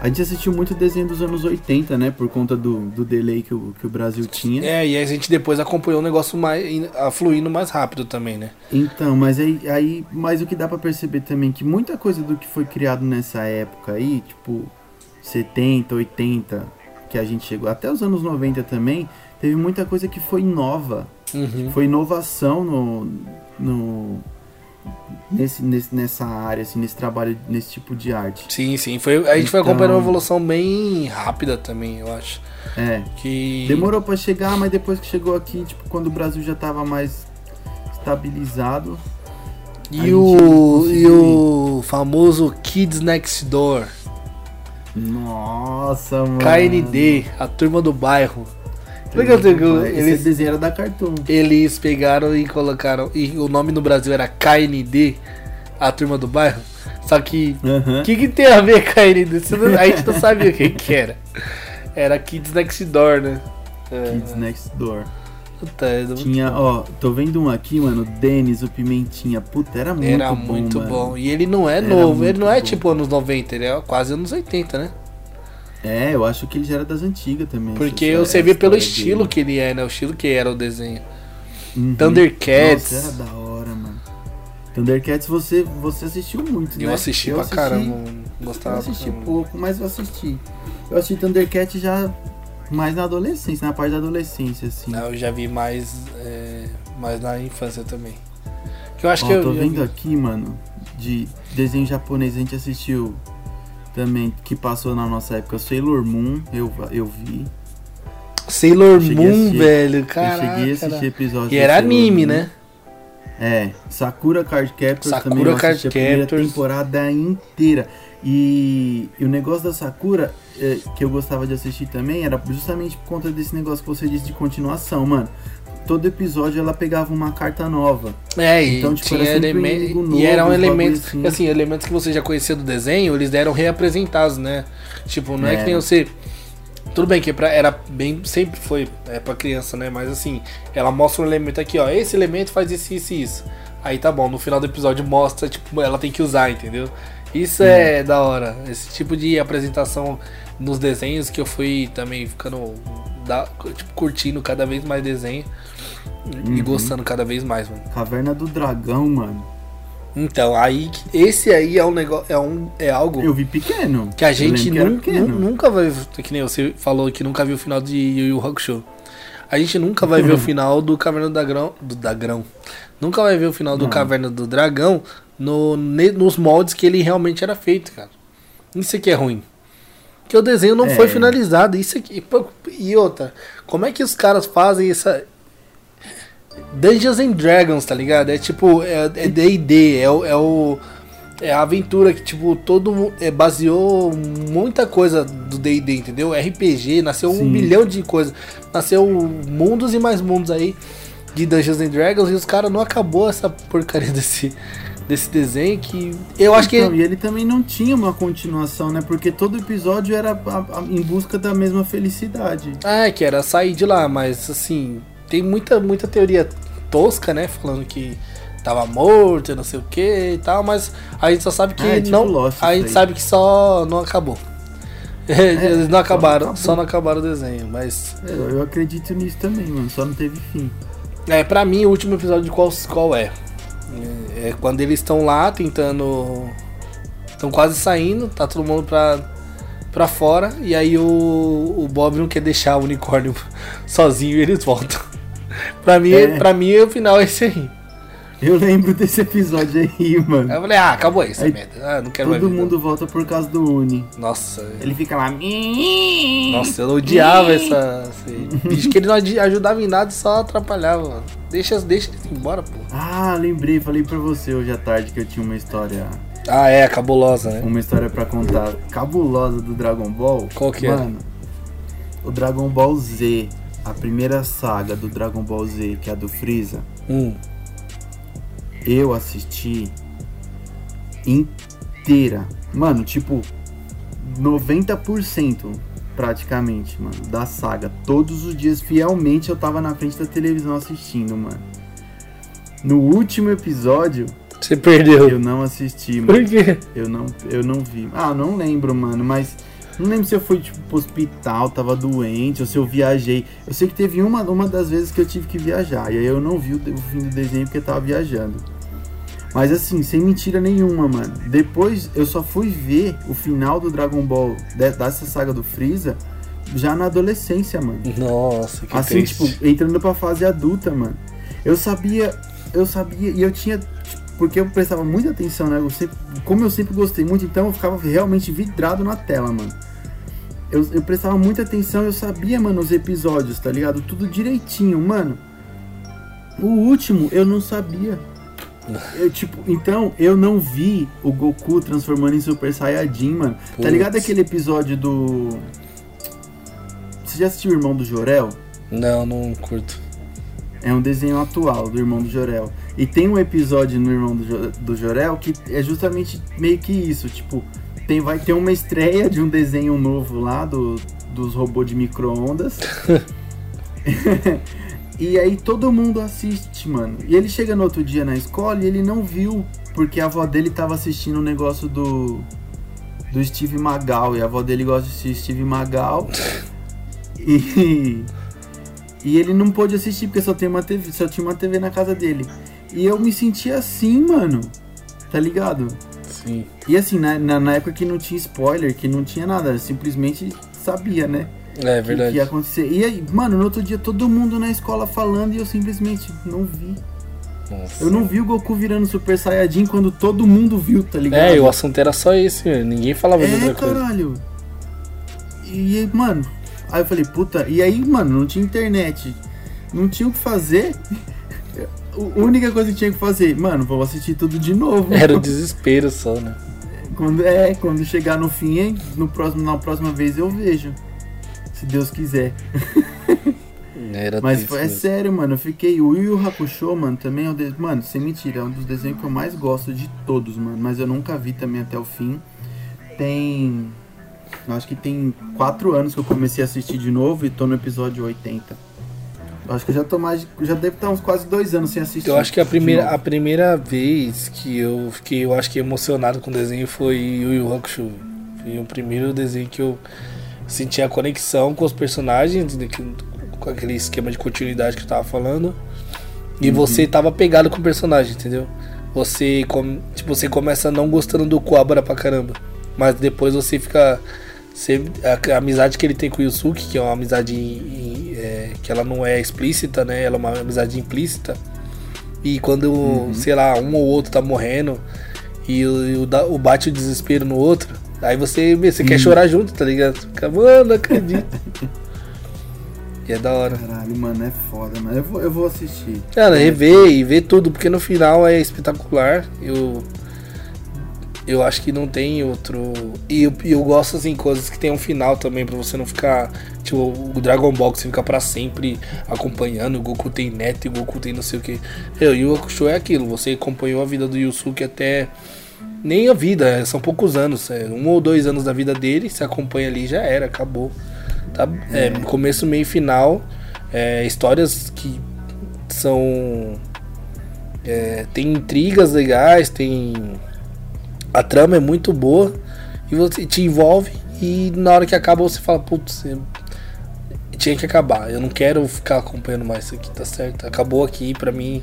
A gente assistiu muito desenho dos anos 80, né? Por conta do, do delay que o, que o Brasil tinha. É, e aí a gente depois acompanhou o negócio mais, fluindo mais rápido também, né? Então, mas aí, aí. Mas o que dá pra perceber também que muita coisa do que foi criado nessa época aí, tipo, 70, 80, que a gente chegou, até os anos 90 também, teve muita coisa que foi nova. Uhum. Foi inovação no. no nesse, nesse, nessa área, assim, nesse trabalho, nesse tipo de arte. Sim, sim. Foi, a gente foi Então- acompanhando uma evolução bem rápida também, eu acho. É. Que. Demorou pra chegar, mas depois que chegou aqui, tipo, quando o Brasil já tava mais estabilizado. E o, conseguiu e o famoso Kids Next Door, Nossa, mano. KND, a turma do bairro. Lembra que eu- Esse eles, desenho era da Cartoon. eles pegaram e colocaram. E o nome no Brasil era KND, a turma do bairro. Só que. O que, que tem a ver KND? Não- A gente não sabia o que, que era. Era Kids Next Door, né? É, Kids Next Door. puta, era Tinha, ó, tô vendo um aqui, mano, Denis, o Pimentinha. Puta, era muito Era bom, muito mano. bom. E ele não é Era novo, ele não é bom. tipo anos 90, ele é quase anos 80, né? É, eu acho que ele já era das antigas também. Porque você vê pelo estilo dele. que ele é, né? O estilo que era o desenho. Uhum. Thundercats. Nossa, era da hora, mano. Thundercats você, você assistiu muito, né? Eu assisti pra caramba. Eu Gostava pra assisti pouco, mas eu assisti. Eu assisti Thundercats já mais na adolescência, na parte da adolescência, assim. Não, eu já vi mais, é, mais na infância também. Que eu acho Ó, que eu. tô eu vendo vi- aqui, mano, de desenho japonês, a gente assistiu também, que passou na nossa época, Sailor Moon, eu, eu vi. Sailor eu Moon, assistir- velho, eu caraca. cheguei a assistir episódios E era Sailor anime, Moon. né? É, Sakura Card Captors Sakura também eu Card a primeira temporada inteira. E, e o negócio da Sakura, é, que eu gostava de assistir também, era justamente por conta desse negócio que você disse de continuação, mano. Todo episódio ela pegava uma carta nova. É, e Então, tipo, tinha elementos. e eram elementos. assim. Assim, elementos que você já conhecia do desenho, eles deram reapresentados, né? Tipo, não é, É. que nem você. Tudo bem que pra, era bem. Sempre foi é, pra criança, né? Mas assim, ela mostra um elemento aqui, ó. Esse elemento faz isso, isso e isso. Aí tá bom, no final do episódio mostra, tipo, ela tem que usar, entendeu? Isso é da hora. Esse tipo de apresentação nos desenhos que eu fui também ficando. da- tipo, curtindo cada vez mais desenho. E Uhum. gostando cada vez mais, mano. Caverna do Dragão, mano. Então, aí esse aí é um negócio, é um é algo Eu vi pequeno. que a gente que nunca vai, que nem você falou que nunca viu o final de Yu Yu Hakusho. A gente nunca vai ver o final do Caverna do Dragão, do Dragão. Nunca vai ver o final do Não. Caverna do Dragão no, ne- nos moldes que ele realmente era feito, cara. Isso aqui é ruim. Porque o desenho não É. foi finalizado. Isso aqui. E outra, como é que os caras fazem essa. Dungeons and Dragons, tá ligado? É tipo, é é D&D, é, o- é o... É a aventura que, tipo, todo é, baseou muita coisa do D&D, entendeu? RPG, nasceu um Sim. milhão de coisas. Nasceu mundos e mais mundos aí de Dungeons and Dragons e os caras não acabou essa porcaria desse, desse desenho que... Eu acho que... Então, e ele também não tinha uma continuação, né? Porque todo episódio era a- a- em busca da mesma felicidade. Ah, que era sair de lá, mas assim, tem muita, muita teoria tosca, né? Falando que tava morto, não sei o que e tal, mas a gente só sabe que Ah, é tipo não. Lost a gente aí. sabe que só não acabou. Eles não acabaram, só não acabaram o desenho, mas. Eu, eu acredito nisso também, mano. Só não teve fim. É, pra mim, o último episódio qual, qual é? É quando eles estão lá tentando. Estão quase saindo, tá todo mundo pra, pra fora, e aí o, o Bob não quer deixar o unicórnio sozinho e eles voltam. Pra, mim, É. pra mim, o final é esse aí. Eu lembro desse episódio aí, mano. Eu falei, ah, acabou isso, Aí, merda. Ah, não quero mais Todo ver, não. mundo volta por causa do Uni. Nossa, Ele fica lá. nossa, eu odiava essa. Esse bicho que ele não ajudava em nada e só atrapalhava, mano. Deixa, deixa eles embora, pô. Ah, lembrei, falei pra você hoje à tarde que eu tinha uma história. Ah, é, cabulosa, né? Uma história pra contar cabulosa do Dragon Ball. Qual que é? Mano, o Dragon Ball Z, a primeira saga do Dragon Ball Z, que é a do Freeza, Hum. eu assisti inteira. Mano, tipo, 90% praticamente, mano, da saga. Todos os dias, fielmente, eu tava na frente da televisão assistindo, mano. No último episódio, Você perdeu. Eu não assisti, Por mano. quê? Eu não, eu não vi. Ah, não lembro, mano, mas. Não lembro se eu fui, tipo, pro hospital, tava doente, ou se eu viajei. Eu sei que teve uma, uma das vezes que eu tive que viajar. E aí eu não vi o, o fim do desenho porque eu tava viajando. Mas assim, sem mentira nenhuma, mano. Depois eu só fui ver o final do Dragon Ball de- dessa saga do Freeza já na adolescência, mano. Nossa, que assim, triste. tipo, entrando pra fase adulta, mano. Eu sabia, eu sabia, e eu tinha, tipo, porque eu prestava muita atenção, né? Eu sempre, como eu sempre gostei muito, então eu ficava realmente vidrado na tela, mano. Eu, eu prestava muita atenção, eu sabia, mano, os episódios, tá ligado? Tudo direitinho, mano. O último eu não sabia. Eu, tipo, então eu não vi o Goku transformando em Super Saiyajin, mano. Tá Putz. ligado aquele episódio do. Você já assistiu o Irmão do Jorel? Não, não curto. É um desenho atual do Irmão do Jorel. E tem um episódio no Irmão do, Jo- do Jorel que é justamente meio que isso. Tipo, tem, vai ter uma estreia de um desenho novo lá do, dos robôs de micro-ondas. e aí todo mundo assiste, mano. E ele chega no outro dia na escola e ele não viu, porque a avó dele tava assistindo um negócio do. Do Steve Magal. E a avó dele gosta de assistir Steve Magal. E. E ele não pôde assistir porque só, tem uma TV, só tinha uma TV na casa dele. E eu me sentia assim, mano. Tá ligado? Sim. E assim, na, na, na época que não tinha spoiler, que não tinha nada, simplesmente sabia, né? É que- verdade. Que ia acontecer. E aí, mano, no outro dia todo mundo na escola falando e eu simplesmente não vi. Nossa. Eu não vi o Goku virando Super Saiyajin quando todo mundo viu, tá ligado? É, e o assunto era só esse, ninguém falava de É, outra coisa. caralho. E aí, mano, aí eu falei, puta, e aí, mano, não tinha internet, não tinha o que fazer. A única coisa que tinha que fazer, mano, vou assistir tudo de novo. Era o desespero só, né? Quando, é, quando chegar no fim, hein, no próximo, na próxima vez eu vejo. Se Deus quiser. Era Mas triste foi, é sério, mano. Eu fiquei. O Yu Yu Hakusho, mano, também é um. De... Mano, sem mentira, é um dos desenhos que eu mais gosto de todos, mano. Mas eu nunca vi também até o fim. Tem. Acho que tem quatro anos que eu comecei a assistir de novo e tô no episódio 80. Acho que eu já tô mais. Já deve estar uns quase dois anos sem assistir. Eu acho que a primeira, a primeira vez que eu fiquei, eu acho que emocionado com o desenho foi Yu Yu Hakusho. Foi o primeiro desenho que eu senti a conexão com os personagens, né, com aquele esquema de continuidade que eu tava falando. E você tava pegado com o personagem, entendeu? Você, com, tipo, você começa não gostando do Kuwabara pra caramba. Mas depois você fica. Você, a, a amizade que ele tem com o Yusuke, que é uma amizade em- é, que ela não é explícita, né? Ela é uma amizade implícita. E quando, sei lá, um ou outro tá morrendo e o, o, o bate o desespero no outro, aí você, você quer chorar junto, tá ligado? Fica, mano, não acredito. e é da hora. Caralho, mano, é foda, mano. Eu vou, eu vou assistir. Cara, rever e ver tudo, porque no final é espetacular. Eu. Eu acho que não tem outro. E eu, eu gosto, assim, coisas que tem um final também, pra você não ficar. Tipo, o Dragon Ball, que você fica pra sempre acompanhando. O Goku tem neto e o Goku tem não sei o que. Eu, e o Hakusho é aquilo. Você acompanhou a vida do Yusuke até. Nem a vida, é, são poucos anos. É, um ou dois anos da vida dele, você acompanha ali já era, acabou. Tá? É, começo, meio e final. É, histórias que são. é, tem intrigas legais, tem. A trama é muito boa e você te envolve e na hora que acaba você fala, putz, eu- tinha que acabar. Eu não quero ficar acompanhando mais isso aqui, tá certo? Acabou aqui pra mim.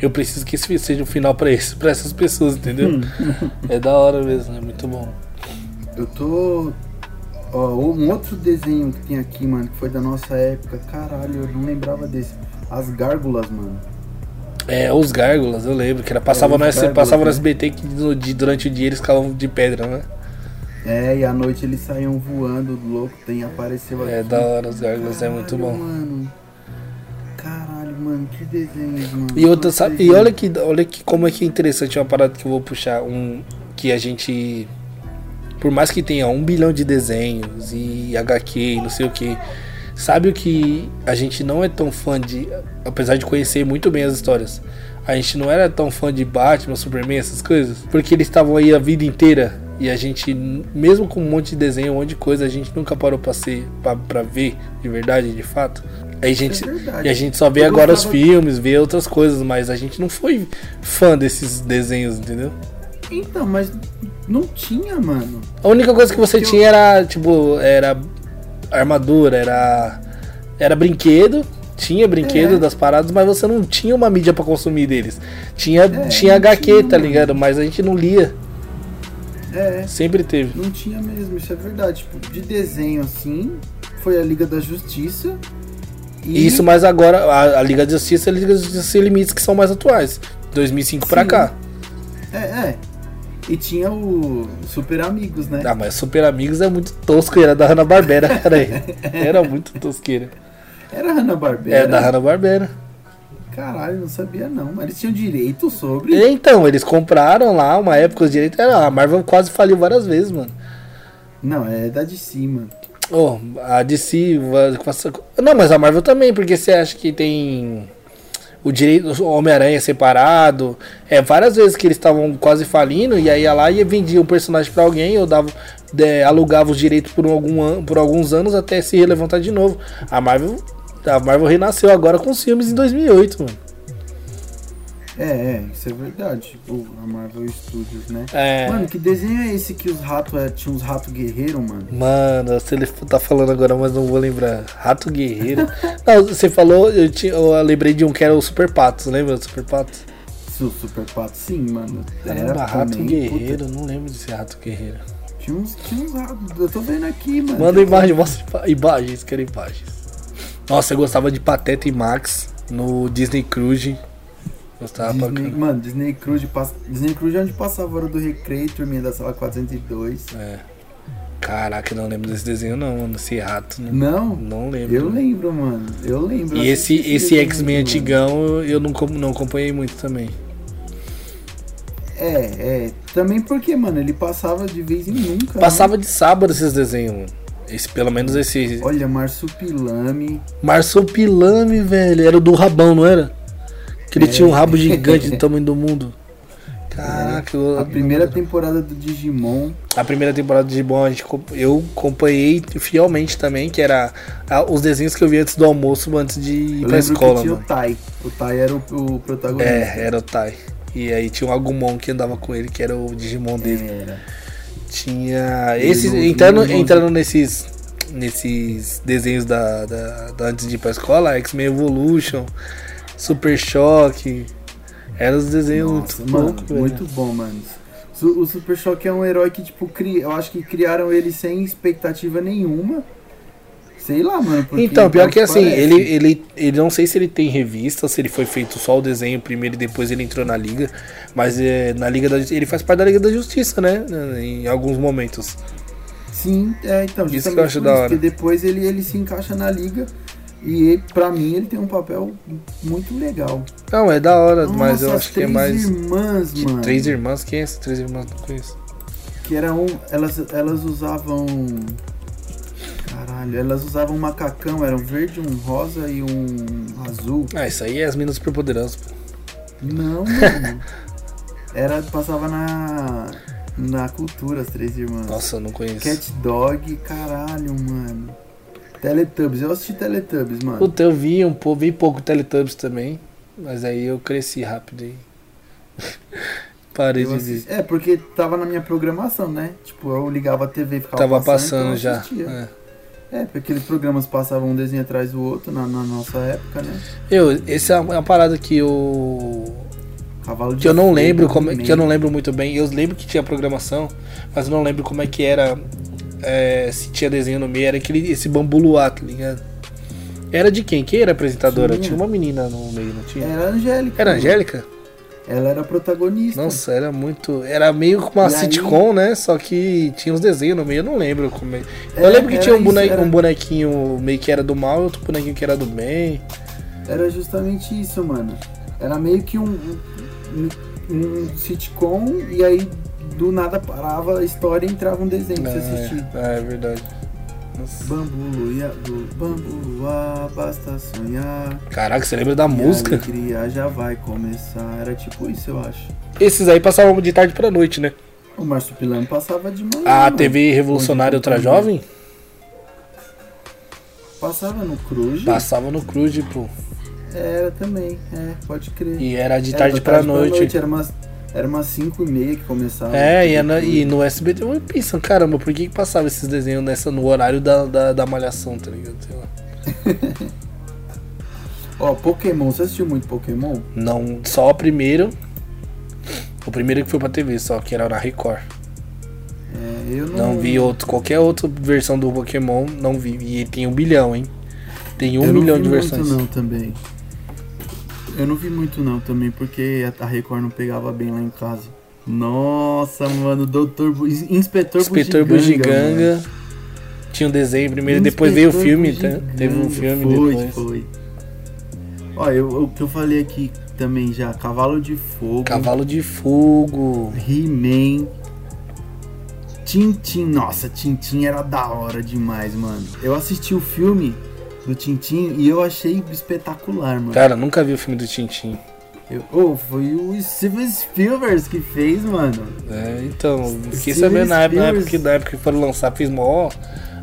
Eu preciso que esse seja o final pra esse, para essas pessoas, entendeu? é da hora mesmo, é muito bom. Eu tô. Ó, um outro desenho que tem aqui, mano, que foi da nossa época. Caralho, eu não lembrava desse. As gárgulas, mano. É, os gárgulas, eu lembro que era passava, É, no, gárgulas, passava no né? SBT que no- de- durante o dia eles ficavam de pedra, né? É, e à noite eles saíam voando, louco, tem apareceu aqui. É da hora, os gárgulas é muito Caralho, bom. Mano. Caralho, mano, que desenhos, mano. E outra, sabe, e desenho. olha que, olha que como é que é interessante uma parada que eu vou puxar, um que a gente por mais que tenha um bilhão de desenhos e HQ e não sei o que, sabe o que a gente não é tão fã de, apesar de conhecer muito bem as histórias, a gente não era tão fã de Batman, Superman, essas coisas, porque eles estavam aí a vida inteira e a gente, mesmo com um monte de desenho, um monte de coisa, a gente nunca parou pra ser, pra, pra ver de verdade, de fato. Aí a gente, é e a gente só vê Eu agora os gostava- filmes, vê outras coisas, mas a gente não foi fã desses desenhos, entendeu? Então, mas não tinha, mano. A única coisa que você Eu- tinha era, tipo, era armadura, era era brinquedo, tinha brinquedo É. das paradas, mas você não tinha uma mídia pra consumir deles. Tinha, É, tinha HQ, tinha, tá ligado? Mas a gente não lia, É, sempre teve. não tinha mesmo, isso é verdade. Tipo, de desenho assim, foi a Liga da Justiça. E Isso, mas agora a, a Liga da Justiça e a Liga da Justiça Sem Limites que são mais atuais. 2005 pra Sim. cá. É, é. E tinha o Super Amigos, né? Ah, mas Super Amigos é muito tosco, era da Hanna-Barbera, cara. Era muito tosqueira. Era Hanna-Barbera. É da Hanna-Barbera. Caralho, não sabia não. Mas eles tinham direito sobre. Então, eles compraram lá uma época os direitos. Era, a Marvel quase faliu várias vezes, mano. Não, é da DC, mano. Oh, a DC. Não, mas a Marvel também, porque você acha que tem o direito. O Homem-Aranha separado. É, várias vezes que eles estavam quase falindo, e aí ia lá e vendia um personagem pra alguém, ou dava, é, alugava os direitos por, algum por alguns anos até se levantar de novo. A Marvel. A Marvel renasceu agora com os filmes em 2008, mano. É, é, isso é verdade. Tipo, a Marvel Studios, né? É. Mano, que desenho é esse que os ratos é, tinha uns ratos guerreiros, mano? Mano, você ele tá falando agora, mas não vou lembrar. Rato Guerreiro. não, você falou, eu, tinha, eu lembrei de um que era o Super Patos, lembra do Super Patos? Su- Super Pato, sim, mano. Caramba, Rato também, Guerreiro, puta, não lembro desse Rato Guerreiro. tinha, uns, tinha uns ratos. Eu tô vendo aqui, mano. Manda imagem, mostra ima- imagens, quero imagens. Nossa, eu gostava de Pateta e Max no Disney Cruise. Gostava pra Disney, caramba. mano, Disney Cruise, passa, Disney Cruise é onde passava a hora do recreio, turminha da sala 402. É. Caraca, eu não lembro desse desenho não, mano. Esse rato. Não, Não? não lembro. Eu lembro, mano. Eu lembro. E esse, esse X-Men antigão eu não, não acompanhei muito também. É, é. Também porque, mano, ele passava de vez em nunca. né? Passava de sábado esses desenhos, mano. Esse, pelo menos esse. Olha, Marsupilame. Marsupilame, velho. Era o do rabão, não era? Que ele É. tinha um rabo gigante do tamanho do mundo. Caraca, eu- A primeira temporada do Digimon. a primeira temporada de Digimon a gente, eu acompanhei fielmente também, que era a- os desenhos que eu vi antes do almoço, antes de ir Eu pra escola, que tinha mano. o Tai. O Tai era o, o protagonista. É, era o Tai. E aí tinha um Agumon que andava com ele, que era o Digimon dele. Era. Tinha. Esses, entrando, entrando nesses. Nesses desenhos da, da, da- antes de ir pra escola, X-Men Evolution, Super Choque. Eram os desenhos Nossa, muito mano, loucos, velho. muito bom, mano. O Super Choque é um herói que, tipo, cri... eu acho que criaram ele sem expectativa nenhuma. Sei lá, mano. Então, pior que assim, parece. ele, ele, ele não sei se ele tem revista, se ele foi feito só o desenho primeiro e depois ele entrou na liga, mas é, na liga da, ele faz parte da Liga da Justiça, né? Em alguns momentos. Sim, é, então, Isso que eu acho da hora. Porque depois ele, ele se encaixa na liga e, pra mim, ele tem um papel muito legal. Não, é da hora, mas eu Nossa, acho que é três mais. irmãs, de mano. Três irmãs? Quem é essas três irmãs? Não conheço. Que era um. Elas, elas usavam. Caralho, elas usavam um macacão, era um verde, um rosa e um azul. Ah, isso aí é as minas superpoderosas, pô. Não, mano. Era, passava na. Na cultura, as três irmãs. Nossa, eu não conheço. Cat Dog, caralho, mano. Teletubbies, eu assisti Teletubbies, mano. Puta, eu vi um pouco, vi pouco Teletubbies também, mas aí eu cresci rápido aí. Parei Eu de ver. É, porque tava na minha programação, né? Tipo, eu ligava a TV e ficava Tava passando, passando então eu já. é. É, porque aqueles programas passavam um desenho atrás do outro na, na nossa época, né? Eu, esse é uma é uma parada que eu Cavalo de que eu não lembro como, He-Man. que eu não lembro muito bem. Eu lembro que tinha programação, mas eu não lembro como é que era é, se tinha desenho no meio, era aquele esse bambu luar, tá ligado? Era de quem? Quem era a apresentadora? Tinha. Tinha uma menina no meio, não tinha? Era a Angélica. Era a. Angélica? Ela era a protagonista. Nossa, era muito. Era meio uma E aí- sitcom, né? Só que tinha uns desenhos no meio, eu não lembro como é. É, eu lembro que tinha um, isso, era- um bonequinho meio que era do mal e outro bonequinho que era do bem. Era justamente isso, mano. Era meio que um, um, um sitcom e aí do nada parava a história e entrava um desenho pra você assistir. É, é verdade. Nossa. Bambu, luia, do bambu, luar, basta sonhar. Caraca, você lembra da música? A alegria já vai começar. Era tipo isso, eu acho. Esses aí passavam de tarde pra noite, né? O Marsupilame passava de manhã. A mano. TV Revolucionária Ultra Jovem? Passava no Cruz? Passava no Cruz, pô. Era também, é, pode crer. E era de Era tarde pra noite. Era umas, era umas 5 e meia que começava. É, e, é na- e no SBT eu penso, caramba, por que, que passava esses desenhos nessa, no horário da, da, da malhação, tá ligado? Sei lá. Ó, Pokémon, você assistiu muito Pokémon? Não, só o primeiro. O primeiro que foi pra TV, só que era na Record. É, eu não... Não vi outro, qualquer outra versão do Pokémon, não vi. E tem um bilhão, hein? Tem um eu milhão de versões. Muito não, também. Eu não vi muito não também, porque a Record não pegava bem lá em casa. Nossa, mano, Doutor Bu... Inspetor, Inspetor Bugiganga. Bugiganga. Tinha um desenho primeiro, depois veio o Inspetor filme, tá? Teve um filme foi, depois. Foi, Ó, eu, o que eu falei aqui também já, Cavalo de Fogo, Cavalo de Fogo. He-Man, Tintin, nossa, Tintin era da hora demais, mano. Eu assisti o filme do Tintin e eu achei espetacular, mano. Cara, nunca vi o filme do Tintin. Eu, oh, foi o Steven Spielberg que fez, mano. É, então, fiquei sabendo na época, na época, que, na época que foram lançar, fiz mó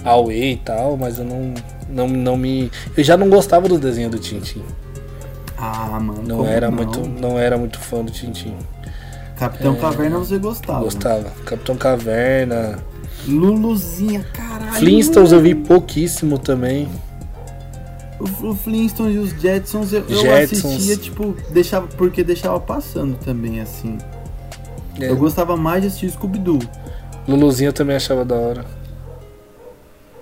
away e tal, mas eu não, não, não me. Eu já não gostava do desenho do Tintin. Ah, mano. Não era não? muito. Não era muito fã do Tintin. Capitão Caverna você gostava. Gostava. Capitão Caverna. Luluzinha, caralho. Flintstones eu vi pouquíssimo também. O, o Flintstones e os Jetsons eu, eu Jetsons. assistia, tipo, deixava, porque deixava passando também, assim. É. Eu gostava mais de assistir Scooby-Doo. Luluzinho eu também achava da hora.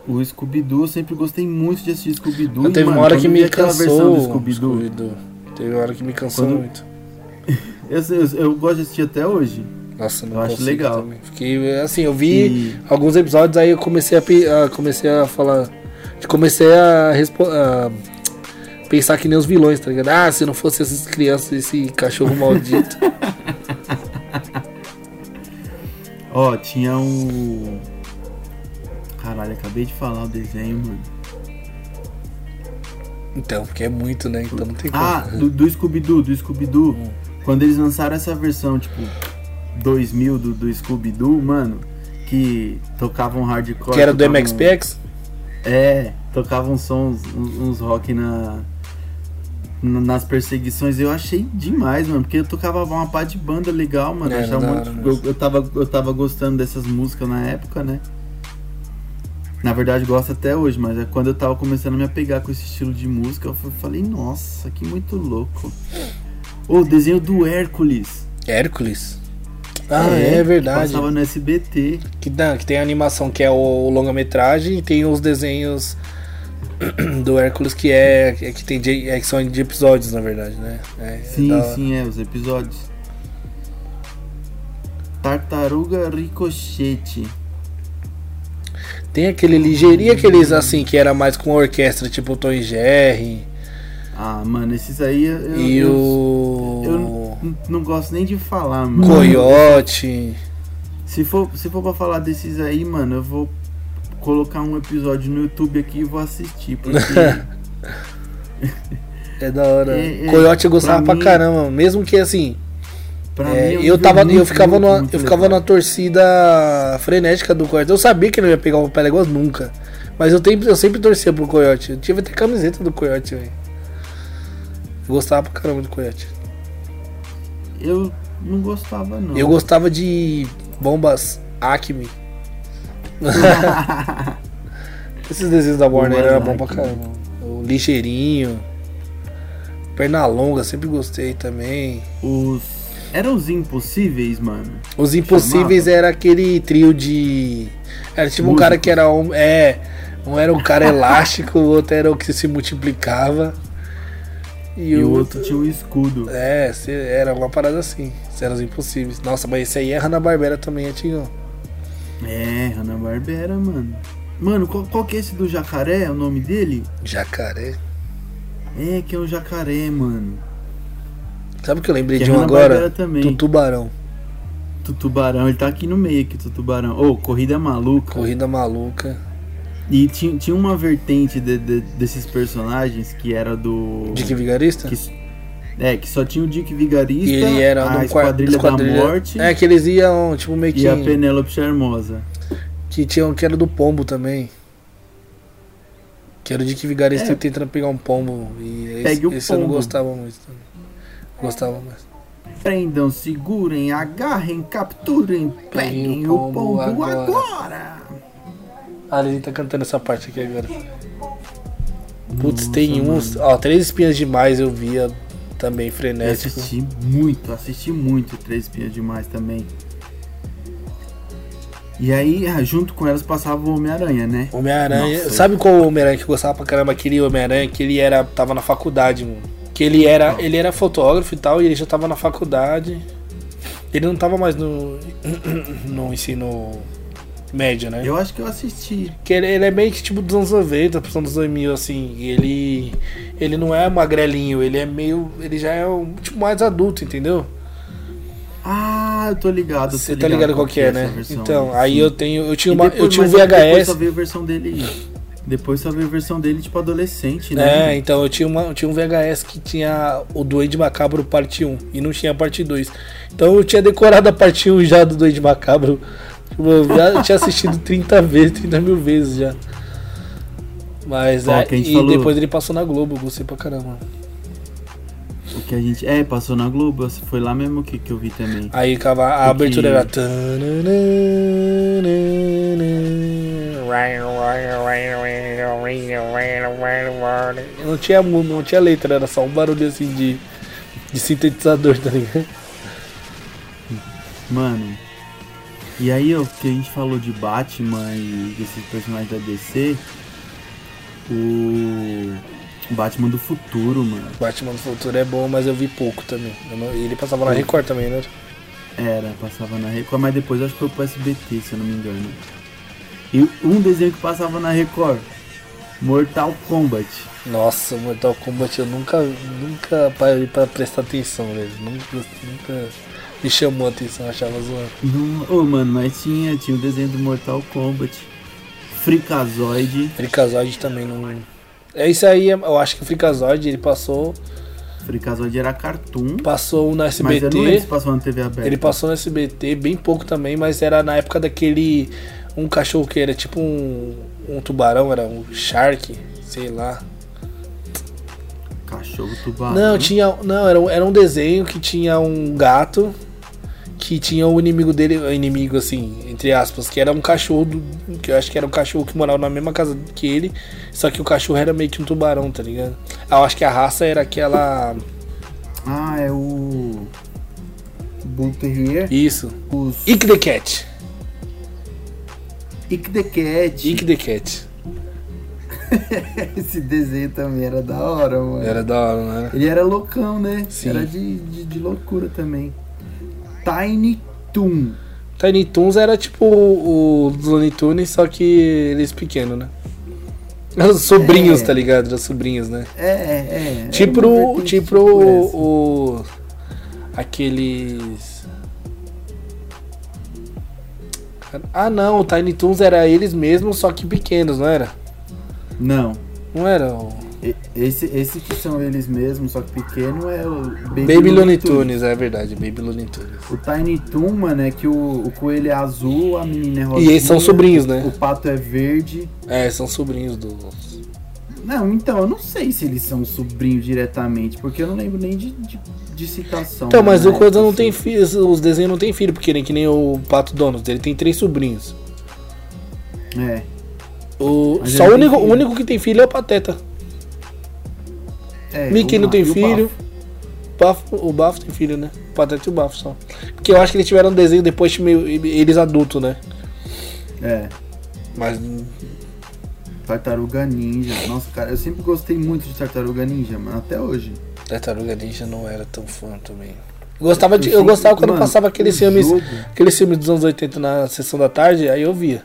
O Scooby-Doo, eu sempre gostei muito de assistir Scooby-Doo. Teve mano, uma hora que eu me cansou. do Scooby-Doo. Teve uma hora que me cansou muito. Eu, eu, eu gosto de assistir até hoje. Nossa, não Eu acho legal. também. Fiquei, assim, eu vi E- alguns episódios, aí eu comecei a, a- comecei a falar. Comecei a, a pensar que nem os vilões, tá ligado? Ah, se não fosse essas crianças, esse cachorro maldito. Ó, tinha um. Caralho, acabei de falar o desenho, mano. então, porque é muito, né? Então não tem como. Ah, do, do Scooby-Doo, do Scooby-Doo. Hum. Quando eles lançaram essa versão, tipo, 2000 do, do Scooby-Doo, mano, que tocavam hardcore. que era do tocavam- MXPX? É, tocavam sons, uns, uns rock na, na- nas perseguições. Eu achei demais, mano, porque eu tocava uma pá de banda legal, mano. eu, da muito- hora eu, eu tava, eu tava gostando dessas músicas na época, né? Na verdade, gosto até hoje, mas é quando eu tava começando a me apegar com esse estilo de música, eu falei, nossa, que muito louco. O desenho do Hércules. Hércules. Ah, é, verdade. Passava no SBT. Que, dá- que tem a animação que é o longa-metragem e tem os desenhos do Hércules que é, é que tem de, é que são de episódios, na verdade, né? É, é Sim, da- sim, é, os episódios. Tartaruga Ricochete. Tem aquele ligeirinho, aqueles assim, que era mais com orquestra, tipo o Tom e Jerry. Ah, mano, esses aí eu, eu- e eu- o. eu n- não gosto nem de falar, mano. Coyote. Se for, se for pra falar desses aí, mano, eu vou colocar um episódio no YouTube aqui e vou assistir, porque É da hora. É, é, Coyote eu gostava pra pra, mim- caramba, mesmo que assim. é, mim é eu tava, eu ficava, muito, numa, muito eu ficava legal. na torcida frenética do Coyote. Eu sabia que não ia pegar o Peléguas nunca. Mas eu, sempre- eu sempre torcia pro Coyote. Eu tive até camiseta do Coyote, velho. Gostava pra caramba do Coyote. Eu não gostava, não. Eu gostava de bombas Acme. Esses desenhos da Warner eram bom pra caramba. O Ligeirinho. Pernalonga, sempre gostei também. Os. Eram os impossíveis, mano. Os Impossíveis Chamava? era aquele trio de. Era tipo um Músicos. cara que era um. É. Um era um cara elástico, o outro era o que se multiplicava. E, E, o outro. tinha um escudo. É, era uma parada assim. Os impossíveis. Nossa, mas esse aí é Hanna-Barbera também, antigão. É, Hanna-Barbera, mano. Mano, qual, qual que é esse do jacaré? O nome dele? Jacaré. É, que é um jacaré, mano. Sabe o que eu lembrei Que de é um Hanna-Barbera agora? também. Do Tubarão. Tu tubarão, ele tá aqui no meio aqui, tu tubarão. Ô, corrida maluca. Corrida maluca. E tinha, tinha uma vertente de- de- desses personagens que era do. Dick Vigarista? que, é, que só tinha o Dick Vigarista, E ele era a Esquadrilha, quadrilha da Morte É, que eles iam, tipo, meio que. e a Penélope Charmosa. Que tinham que era do pombo também. Que era o Dick Vigarista É. tentando pegar um pombo. E esse, Pegue o esse eu não pombo. gostava muito. também. Gostava mais. Prendam, segurem, agarrem, capturem, peguem o pombo, agora. agora. A Lili tá cantando essa parte aqui agora. Putz, Nossa, tem mano. uns. Ó, Três Espinhas Demais eu via também Eu frenético. assisti muito, assisti muito Três Espinhas Demais também. E aí, ah, junto com elas passava o Homem-Aranha, né? Homem-Aranha. Sabe qual Homem-Aranha que eu gostava pra caramba? Aquele Homem-Aranha que ele era. tava na faculdade, mano. Que ele era. Ele era fotógrafo e tal, e ele já tava na faculdade. Ele não tava mais no. no ensino médio, né? Eu acho que eu assisti. Que ele, ele é meio que tipo dos anos 90, dos anos 2000, assim. Ele. Ele não é magrelinho, ele é meio. Ele já é um, tipo mais adulto, entendeu? Ah, eu tô ligado. eu Você tá ligado qual que é, né? versão, Então, aí sim. eu tenho. Eu tinha, uma, eu depois- tinha um mas Depois VHS. só veio a versão dele. Depois só veio a versão dele, tipo, adolescente, É, né? então eu tinha, uma, eu tinha um VHS que tinha o Duende Macabro parte 1 e não tinha a parte 2. Então eu tinha decorado a parte 1 já do Duende Macabro. Tipo, Eu já tinha assistido 30 vezes, 30 mil vezes já. Mas Ó, é, a e falou- depois ele passou na Globo, gostei pra caramba. O que a gente. É, passou na Globo, foi lá mesmo que, que eu vi também. Aí a O abertura era. Não tinha, não tinha letra, era só um barulho assim de, de sintetizador, tá ligado? Mano. E aí, o que a gente falou de Batman e desses personagens da DC. O. Batman do futuro, mano. Batman do Futuro é bom, mas eu vi pouco também. Não- ele passava na Record também, né? Era, passava na Record, mas depois acho que foi pro SBT, se eu não me engano. E um desenho que passava na Record. Mortal Kombat. Nossa, Mortal Kombat eu nunca, nunca parei pra prestar atenção, velho. Nunca, nunca me chamou a atenção, achava zoando. Não, ô, mano, mas tinha, tinha o desenho do Mortal Kombat. Freakazoid. Freakazoid também não. É isso aí, eu acho que o Freakazoid ele passou, Freakazoid era cartoon. passou no Mas eu não lembro SBT. se passou na TV aberta. Ele passou no SBT bem pouco também, mas era na época daquele. Um cachorro que era tipo um, um tubarão, era um shark, sei lá. Cachorro tubarão. Não, tinha. Não, era, era um desenho que tinha um gato que tinha o inimigo dele, o inimigo assim, entre aspas, que era um cachorro, do- que eu acho que era um cachorro que morava na mesma casa que ele, só que o cachorro era meio que um tubarão, tá ligado? Eu acho que a raça era aquela. Ah, é o. Bull Terrier. Isso. Os. Ick the Cat. Ick the Cat. Ick the Cat. Esse desenho também era da hora, mano. Era da hora, não era? Ele era loucão, né? Sim. Era de, de, de loucura também. Tiny Toon. Tiny Toons era tipo o, o Looney Tunes, só que eles pequenos, né? Os sobrinhos, É. tá ligado? Os sobrinhos, né? É, é. era Tipo, o- tipo o, o- aqueles. Ah não, o Tiny Toons era eles mesmos, só que pequenos, não era? Não. Não era o Esse, esse que são eles mesmos, só que pequeno, é o Baby, Baby Looney Tunes, é verdade, Baby Looney Tunes. O Tiny Toon, mano, é que o, o coelho é azul, a menina é rosa. E eles são sobrinhos, né? O pato é verde. É, são sobrinhos do. Não, então, eu não sei se eles são sobrinhos diretamente, porque eu não lembro nem de, de, de citação. Então, mas o né? coisa não Assim. tem filho, os desenhos não tem filho, porque nem que nem o Pato Donald, ele tem três sobrinhos. É. O, Mas só o único, o único que tem filho é o Pateta. É Mickey não tem e o filho. Bafo. Bafo, o Bafo tem filho, né? O Pateta e o Bafo só. Porque eu acho que eles tiveram um desenho depois de meio, eles adultos, né? É. Mas Tartaruga Ninja. Nossa, cara, eu sempre gostei muito de Tartaruga Ninja, mano, até hoje. Tartaruga Ninja não era tão fã também. Gostava de, eu sempre- gostava quando mano, passava aqueles filmes, jogo- aqueles filmes dos anos 80 na sessão da tarde, aí eu via.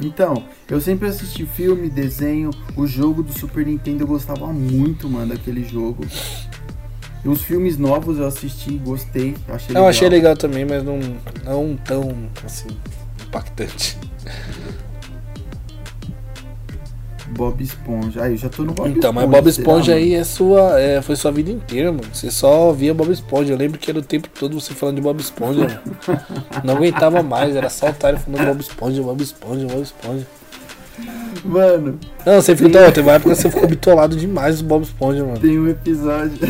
Então, eu sempre assisti filme, desenho, o jogo do Super Nintendo eu gostava muito, mano, daquele jogo. E os filmes novos eu assisti, gostei, achei Eu achei legal também, mas não, não tão assim impactante. Bob Esponja. Ah, eu já tô no Bob Então, Esponja. mas Bob será, Esponja mano? aí é sua, é, foi sua vida inteira, mano. Você só via Bob Esponja. Eu lembro que era o tempo todo você falando de Bob Esponja. mano. Não aguentava mais, era só otário falando Bob Esponja, Bob Esponja, Bob Esponja. Mano, Não, você ficou, não, teve uma época que você ficou bitolado demais do Bob Esponja, mano. tem um episódio.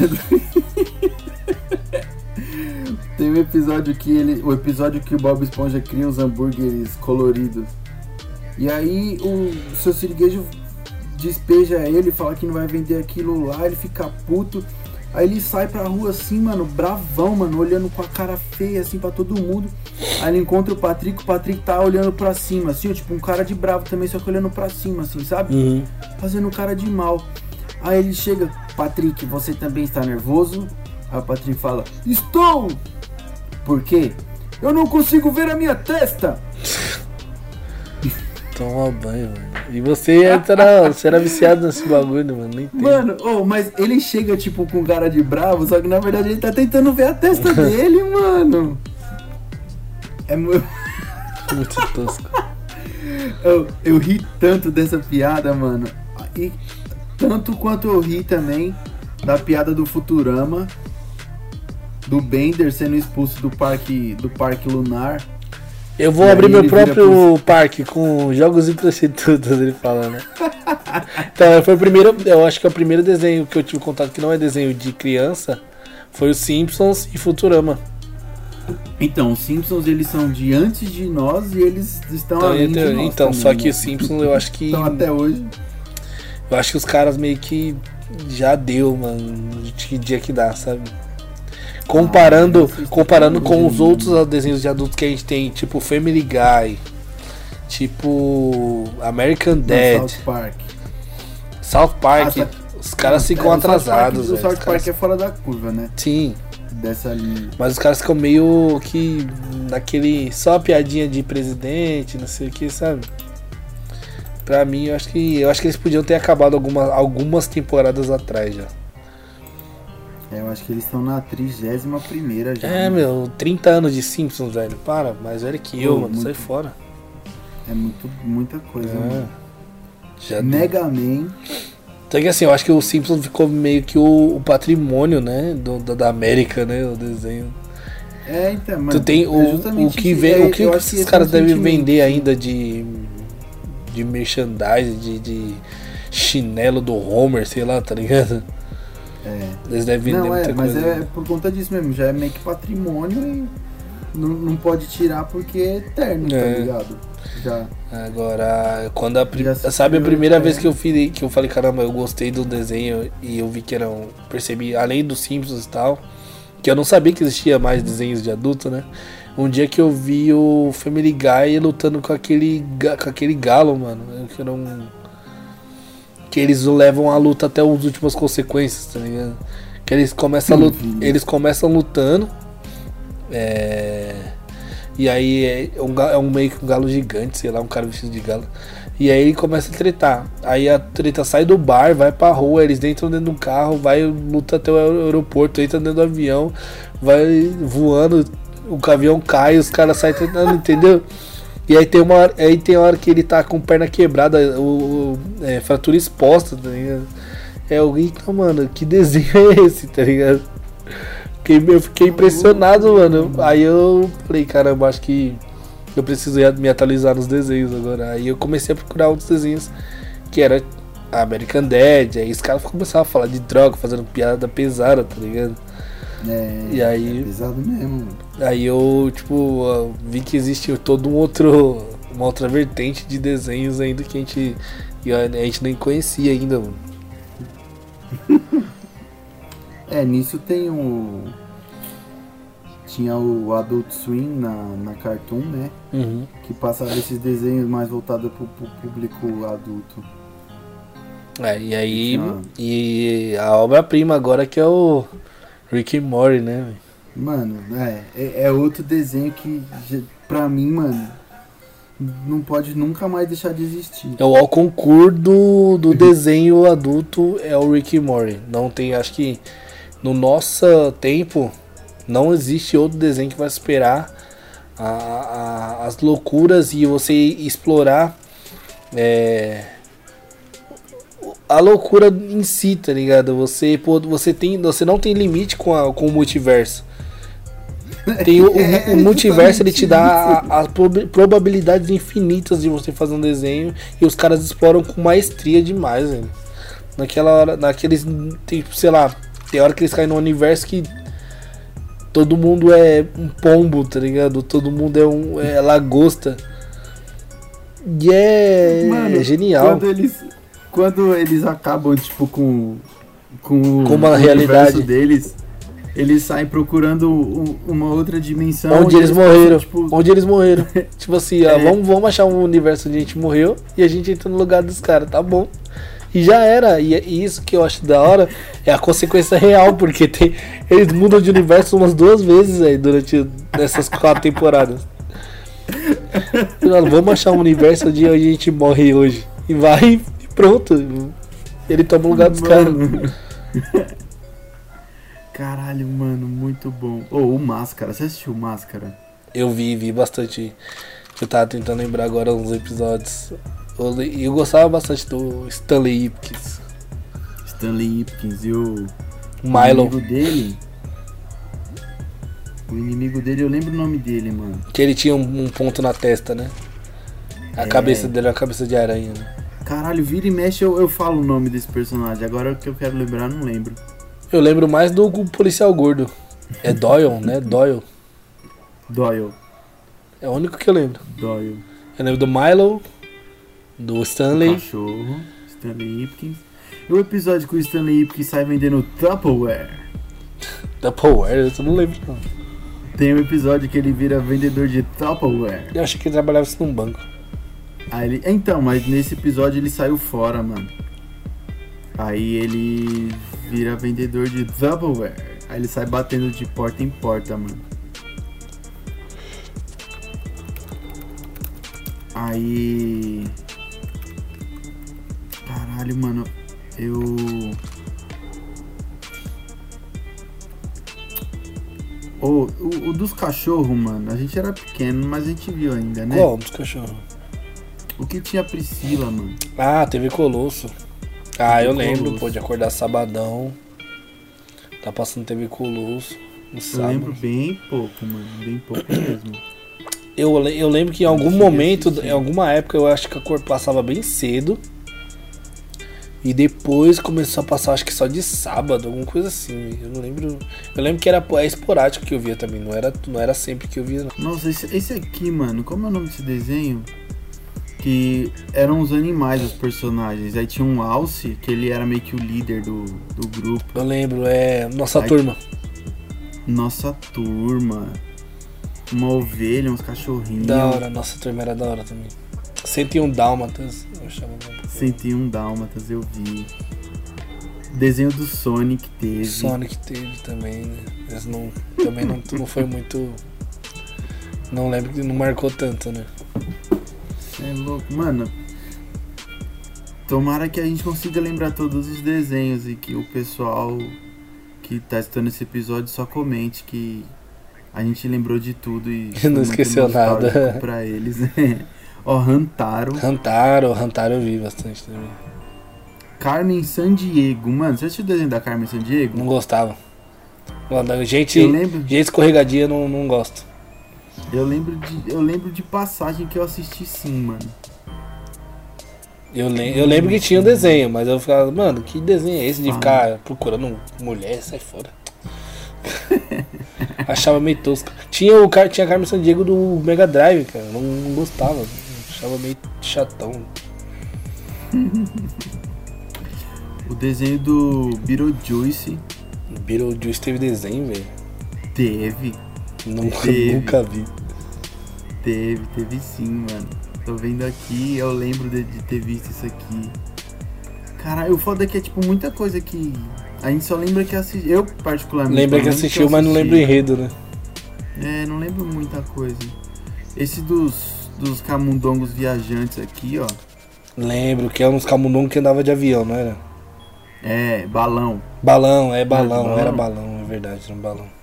tem um episódio que ele. O episódio que o Bob Esponja cria os hambúrgueres coloridos. E aí o seu siriguejo despeja ele, fala que não vai vender aquilo lá, ele fica puto. Aí ele sai pra rua assim, mano, bravão, mano, olhando com a cara feia assim pra todo mundo. Aí ele encontra o Patrick, o Patrick tá olhando pra cima, assim, ó, tipo um cara de bravo também, só que olhando pra cima, assim, sabe? Uhum. Fazendo cara de mal. Aí ele chega, Patrick, você também está nervoso? Aí o Patrick fala, estou! Por quê? Eu não consigo ver a minha testa! Toma banho, mano. E você era, você era viciado nesse bagulho, mano. Nem entendo. Mano, oh, mas ele chega, tipo, com cara de bravo, só que na verdade ele tá tentando ver a testa dele, mano. É mu- Muito tosco. eu, eu ri tanto dessa piada, mano. E tanto quanto eu ri também da piada do Futurama. Do Bender sendo expulso do parque, do parque lunar. Eu vou E abrir meu próprio parque com jogos e prostitutas, ele fala, né? então, foi o primeiro, eu acho que é o primeiro desenho que eu tive contato que não é desenho de criança, foi os Simpsons e Futurama. Então, os Simpsons eles são de antes de nós e eles estão Então, além então, também, só que né? os Simpsons eu acho que Estão até hoje. eu acho que os caras meio que já deu, mano, de que dia que dá, sabe? Comparando, Ah, comparando com os outros desenhos de adultos que a gente tem, tipo Family Guy, tipo American Dad, South Park. South Park, Ah, tá. os caras ficam É, o South Park- atrasados. South Park caras- é fora da curva, né? Sim, Dessa linha. mas os caras ficam meio que naquele. Só a piadinha de presidente, não sei o que, sabe? Pra mim, eu acho que. Eu acho que eles podiam ter acabado alguma, algumas temporadas atrás já. É, eu acho que eles estão na 31 primeira já. É, né? meu, 30 anos de Simpsons, velho. Para, mais velho que eu, Pô, mano. muito- Sai fora. É muito, muita coisa, É. mano. Já deu. Mega Man. Então que assim, eu acho que o Simpsons ficou meio que o, o patrimônio, né? Do, da, América, né? O desenho. É, então, mano. tu tem é o, o que vem, É, o que eu os acho esse caras é um devem vender ainda de de merchandise, de, de chinelo do Homer, sei lá, tá ligado? É. Eles devem vender Não, é, mas coisa. é por conta disso mesmo. Já é meio que patrimônio e não, não pode tirar porque é eterno, É. tá ligado? Já. Agora, quando a pri- Já se sabe a primeira é. vez que eu fiz, que eu falei, caramba, eu gostei do desenho e eu vi que eram, percebi além dos Simpsons e tal, que eu não sabia que existia mais desenhos de adulto, né? Um dia que eu vi o Family Guy lutando com aquele com aquele galo, mano, que era um que eles levam a luta até as últimas consequências, tá ligado? Que eles começam a Não lut- eles começam lutando é, e aí é um, ga- é um meio que um galo gigante, sei lá, um cara vestido de galo. E aí ele começa a tretar. Aí a treta sai do bar, vai pra rua, eles entram dentro de um carro, vai, luta até o aer- aeroporto, entra dentro do avião, vai voando, o avião cai, os caras saem tretando, entendeu? E aí tem uma hora, aí tem hora que ele tá com perna quebrada, o, o- é, fratura exposta, tá ligado? É alguém que, mano, que desenho é esse, tá ligado? Fiquei, eu fiquei impressionado, mano. Aí eu falei, caramba, acho que eu preciso me atualizar nos desenhos agora. Aí eu comecei a procurar outros desenhos que era American Dad. Aí os caras começaram a falar de droga, fazendo piada pesada, tá ligado? É, E aí- é pesado mesmo. Aí eu, tipo, vi que existe todo um outro. Uma outra vertente de desenhos ainda que a gente. e a gente nem conhecia ainda, mano. É, nisso tem o. Tinha o Adult Swim na, na Cartoon, né? Uhum. Que passava esses desenhos mais voltados pro, pro público adulto. É, e aí. Ah. E a obra-prima agora que é o Rick and Morty, né? Mano, é, é, é outro desenho que, pra mim, mano, não pode nunca mais deixar de existir. É o concurso do, do desenho adulto é o Rick and Morty. Não tem, acho que no nosso tempo não existe outro desenho que vai superar a- a- as loucuras e você explorar é, a loucura em si, tá ligado? Você, pô, você, tem, você não tem limite com, a, com o multiverso. Tem o, o- o multiverso, ele te dá as prob- probabilidades infinitas de você fazer um desenho e os caras exploram com maestria demais, velho. Naquela hora, naqueles. Tem, sei lá, tem hora que eles caem num universo que todo mundo é um pombo, tá ligado? Todo mundo é um é lagosta. E é, Mano, genial. Quando eles, quando eles acabam, tipo, com, com, Com uma o realidade. deles, eles saem procurando um- uma outra dimensão. Onde eles passam, morreram. tipo, Onde eles morreram. tipo assim, ó, É. vamos, vamos achar um universo onde a gente morreu e a gente entra no lugar dos caras, tá bom. E já era. E, e isso que eu acho da hora é a consequência real, porque tem, eles mudam de universo umas duas vezes aí durante essas quatro temporadas. Mano, vamos achar um universo onde a gente morre hoje. E vai pronto. Ele toma o lugar dos caras. Caralho, mano, muito bom. Ô, o Máscara, você assistiu o Máscara? Eu vi, vi bastante. Eu tava tentando lembrar agora uns episódios. Eu, le- eu gostava bastante do Stanley Ipkiss. Stanley Ipkiss e o, o Milo, inimigo dele. O inimigo dele, eu lembro o nome dele, mano. que ele tinha um, um ponto na testa, né? A É. cabeça dele era a cabeça de aranha, né? Caralho, vira e mexe eu, eu falo o nome desse personagem. Agora que eu quero lembrar, não lembro. Eu lembro mais do policial gordo. É Doyle, né? Doyle. Doyle. É o único que eu lembro. Doyle. Eu lembro do Milo, do O Stanley. cachorro. Stanley Ipkiss. E o episódio que o Stanley Ipkiss sai vendendo Tupperware. Power, eu não lembro não. Tem um episódio que ele vira vendedor de Tupperware. Eu achei que ele trabalhava isso num banco. Aí ele, então, mas nesse episódio ele saiu fora, mano. Aí ele vira vendedor de Tupperware. Aí ele sai batendo de porta em porta, mano. Aí. Caralho, mano. Eu. Ô, o, o dos cachorros, mano, a gente era pequeno, mas a gente viu ainda, né? Qual dos cachorros? O que tinha Priscila, mano? Ah, TV Colosso. Ah, eu TV lembro, Colosso. pô, de acordar sabadão. Tá passando TV Colosso. No Eu sábado. lembro bem pouco, mano. Bem pouco mesmo. Eu, eu lembro que em algum momento, assistir. em alguma época, eu acho que a cor passava bem cedo. E depois começou a passar, acho que só de sábado, alguma coisa assim. Eu não lembro. Eu lembro que era é esporádico que eu via também, não era, não era sempre que eu via, não. Nossa, esse, esse aqui, mano, como é o nome desse desenho? Que eram os animais, os personagens. Aí tinha um Alce, que ele era meio que o líder do, do grupo. Eu lembro, é. Nossa Ai, turma. Nossa turma. Uma ovelha, uns cachorrinhos. Da hora, nossa turma era da hora também. 101 Dálmatas, eu bom. 101 Dálmatas, eu vi. Desenho do Sonic teve. Sonic teve também, né? Mas não, também não, não foi muito. Não lembro que não marcou tanto, né? É louco. Mano, tomara que a gente consiga lembrar todos os desenhos e que o pessoal que tá assistindo esse episódio só comente que a gente lembrou de tudo e Não esqueceu nada. pra eles. Ó, Rantaro, Hantaro, Hantaro eu vi bastante também. Carmen Sandiego. Mano, você assistiu o desenho da Carmen Sandiego? Não gostava. Mano, Gente, gente escorregadia não, não gosto. Eu lembro de, eu lembro de passagem que eu assisti sim, mano. Eu, le eu lembro que tinha um desenho, mas eu ficava, mano, que desenho é esse de Ah. ficar procurando mulher? Sai fora. Achava meio tosco. Tinha o Car- tinha a Carmen Sandiego do Mega Drive, cara. Não, não gostava. Achava meio chatão. O desenho do Beetlejuice Beetlejuice teve desenho, velho. teve, Nunca, Teve. nunca vi. Teve, teve sim, mano. Tô vendo aqui, eu lembro de, de ter visto isso aqui. Caralho, o foda é que é tipo muita coisa que a gente só lembra que assistiu. Eu, particularmente. Lembra que assistiu, eu mas não lembra o assisti. enredo, né? É, não lembro muita coisa. Esse dos, dos camundongos viajantes aqui, ó. Lembro que era uns camundongos que andava de avião, não era? É, balão. Balão, é balão, balão? era balão, é verdade, era um balão.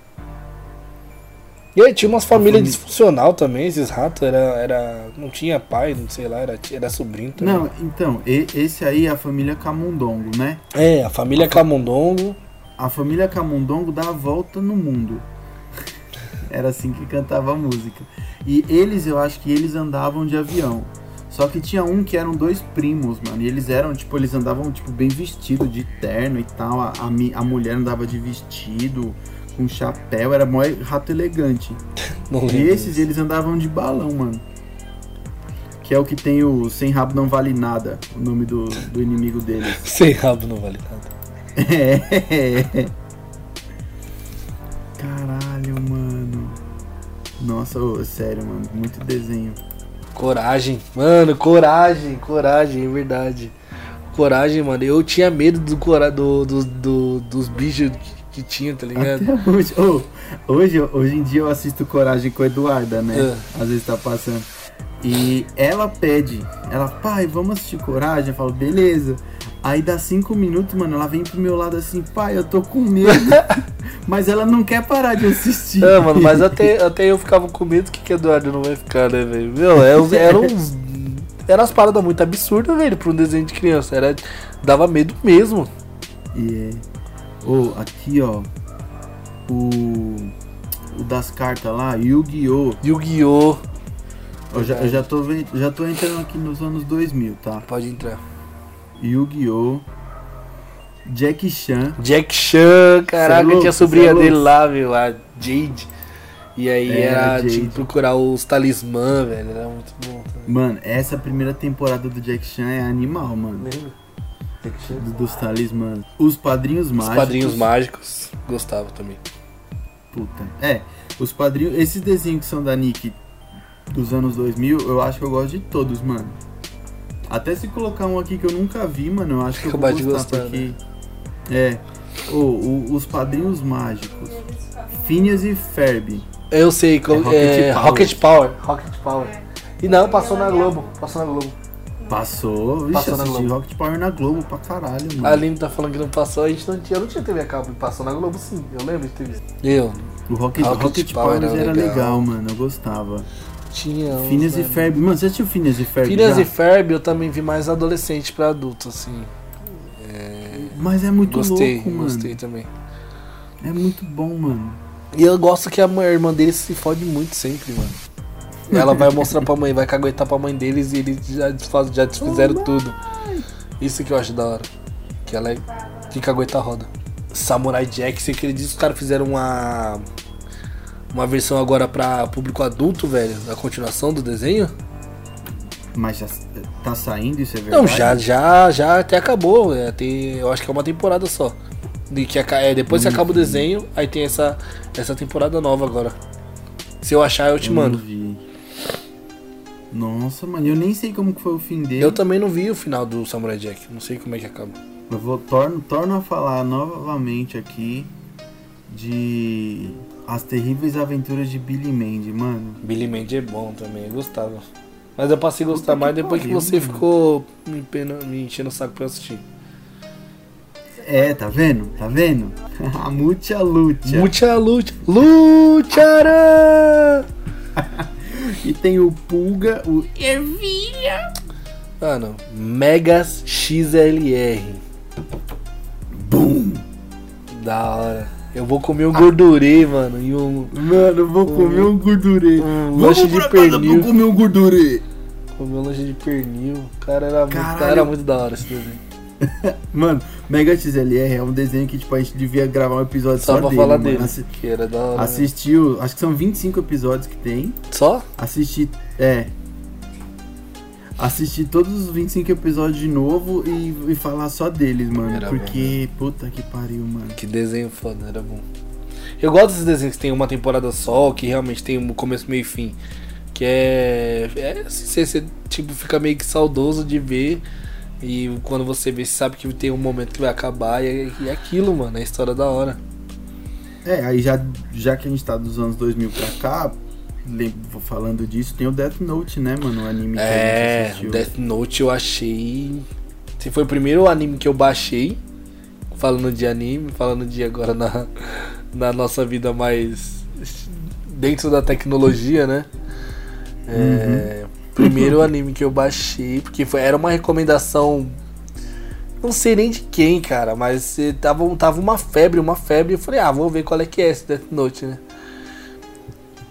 E aí tinha umas famílias famí- disfuncional também, esses ratos, era, era. Não tinha pai, não sei lá, era, era sobrinho também. Não, então, e- esse aí é a família Camundongo, né? É, a família Camundongo. A família Camundongo dá a volta no mundo. Era assim que cantava a música. E eles, eu acho que eles andavam de avião. Só que tinha um que eram dois primos, mano. E eles eram, tipo, eles andavam, tipo, bem vestido, de terno e tal. A, a, a mulher andava de vestido, com chapéu, era mó rato elegante. E esses, eles andavam de balão, mano. Que é o que tem o Sem Rabo Não Vale Nada, o nome do, do inimigo deles. Sem rabo não vale nada. É. Caralho, mano. Nossa, ô, sério, mano. Muito desenho. Coragem, mano, coragem, coragem, é verdade. Coragem, mano. Eu tinha medo do, cora do, do, do- dos bichos que, tinha, tá ligado? Até hoje. Ô, hoje, hoje em dia eu assisto Coragem com a Eduarda, né? É. Às vezes tá passando. E ela pede, ela, pai, vamos assistir Coragem? Eu falo, beleza. Aí dá cinco minutos, mano, ela vem pro meu lado assim, pai, eu tô com medo. Mas ela não quer parar de assistir. É, mano, mas até, até eu ficava com medo que que Eduardo não vai ficar, né, velho? Meu, é uns- era uns. Eram as paradas muito absurdas, velho, pra um desenho de criança. Era, dava medo mesmo. E Ô, aqui ó. O. O das cartas lá, Yu-Gi-Oh! Yu-Gi-Oh! Eu já, eu já, tô, vendo- já tô entrando aqui nos anos 2000, tá? Pode entrar. Yu-Gi-Oh! Jack Chan. Jack Chan, caraca, Cê é louco, tinha a sobrinha é louco. dele lá, meu, a Jade. E aí É, era, Jade. que procurar os talismã, velho. Era muito bom também. Mano, essa primeira temporada do Jack Chan é animal, mano. Lembra? Do- Dos talismãs. Os padrinhos Os mágicos. padrinhos mágicos, gostava também. Puta. É, os padrinhos. Esses desenhos que são da Nick dos anos 2000, eu acho que eu gosto de todos, mano. Até se colocar um aqui que eu nunca vi, mano, eu acho que eu vou Acabar gostar, gostar, né? porque. É. Ô, o- os padrinhos mágicos. Phineas e Ferb. Eu sei, qual- Rocket é, Power. Rocket Power. Rocket Power. E não, passou na Globo. Passou na Globo. Passou, vixe, Passou na assisti Globo. Rocket Power na Globo pra caralho, mano. A Aline tá falando que não passou, a gente não tinha, eu não tinha TV a cabo, e passou na Globo sim, eu lembro de ter visto. Eu O Rocket, Rocket Rocket, Power Power, era era legal. legal. mano, eu gostava. tinha. uns, Phineas e né? Ferb. Mano, você assistiu Phineas e Ferb? Phineas já? e Ferb eu também vi mais adolescente pra adulto, assim. Mas é muito gostei, louco, mano. gostei também. É muito bom, mano. E eu gosto que a mãe- a irmã deles se fode muito sempre, mano. Ela vai mostrar pra mãe, vai caguetar pra mãe deles e eles já, desfaz, já desfizeram tudo. Isso que eu acho da hora. Que ela é. Que cagueta a roda. Samurai Jack, você acredita que os caras fizeram uma. Uma versão agora pra público adulto, velho? Da continuação do desenho? Mas já tá saindo, isso é verdade? Não, já, já, já até acabou. É, tem, eu acho que é uma temporada só. De que é, depois que acaba o desenho, aí tem essa, essa temporada nova agora. Se eu achar, eu te Eu mando. vi. Nossa, mano, eu nem sei como que foi o fim dele. Eu também não vi o final do Samurai Jack. Não sei como é que acaba. Eu vou torno, torno a falar novamente aqui de As Terríveis Aventuras de Billy Mandy, mano. Billy Mandy é bom também, eu gostava. Mas eu passei a gostar Puta mais que depois que pariu, você mano. ficou me, pena- me enchendo o saco pra eu assistir. É, tá vendo? Tá vendo? A Mucha Lucha. Mucha luta. Lucharã! E tem o Pulga, o Mano, Megas XLR. Boom! Da hora. Eu vou comer um gordurê, mano, e um, Mano, eu vou comer um gordurê. um Vamos lanche de pra casa pernil. comer um gordurê. Comer um lanche de pernil. Cara, era muito, Caralho. era muito da hora esse desenho. Mano, Mega XLR é um desenho que tipo, a gente devia gravar um episódio Só, só, pra dele, falar mano. dele. Assi- Que era da hora. né? assistiu, acho que são 25 episódios que tem. Só? Assisti, é. Assisti todos os 25 episódios de novo e, e falar só deles, mano. Era porque, puta que pariu, mano. Que desenho foda, era bom. Eu gosto desses desenhos que tem uma temporada só, que realmente tem um começo, meio e fim. Que é. É assim, você, você, tipo, fica meio que saudoso de ver. E quando você vê, você sabe que tem um momento que vai acabar. E é, e é aquilo, mano. É a história da hora. É, aí já, já que a gente tá dos anos 2000 pra cá, falando disso, tem o Death Note, né, mano? O anime que a gente É, assistiu. Death Note eu achei. Esse foi o primeiro anime que eu baixei. Falando de anime, falando de agora na, na nossa vida mais dentro da tecnologia, né? É, Primeiro anime que eu baixei, porque foi, era uma recomendação. Não sei nem de quem, cara, mas tava, tava uma febre, uma febre. Eu falei, ah, vou ver qual é que é esse Death Note, né?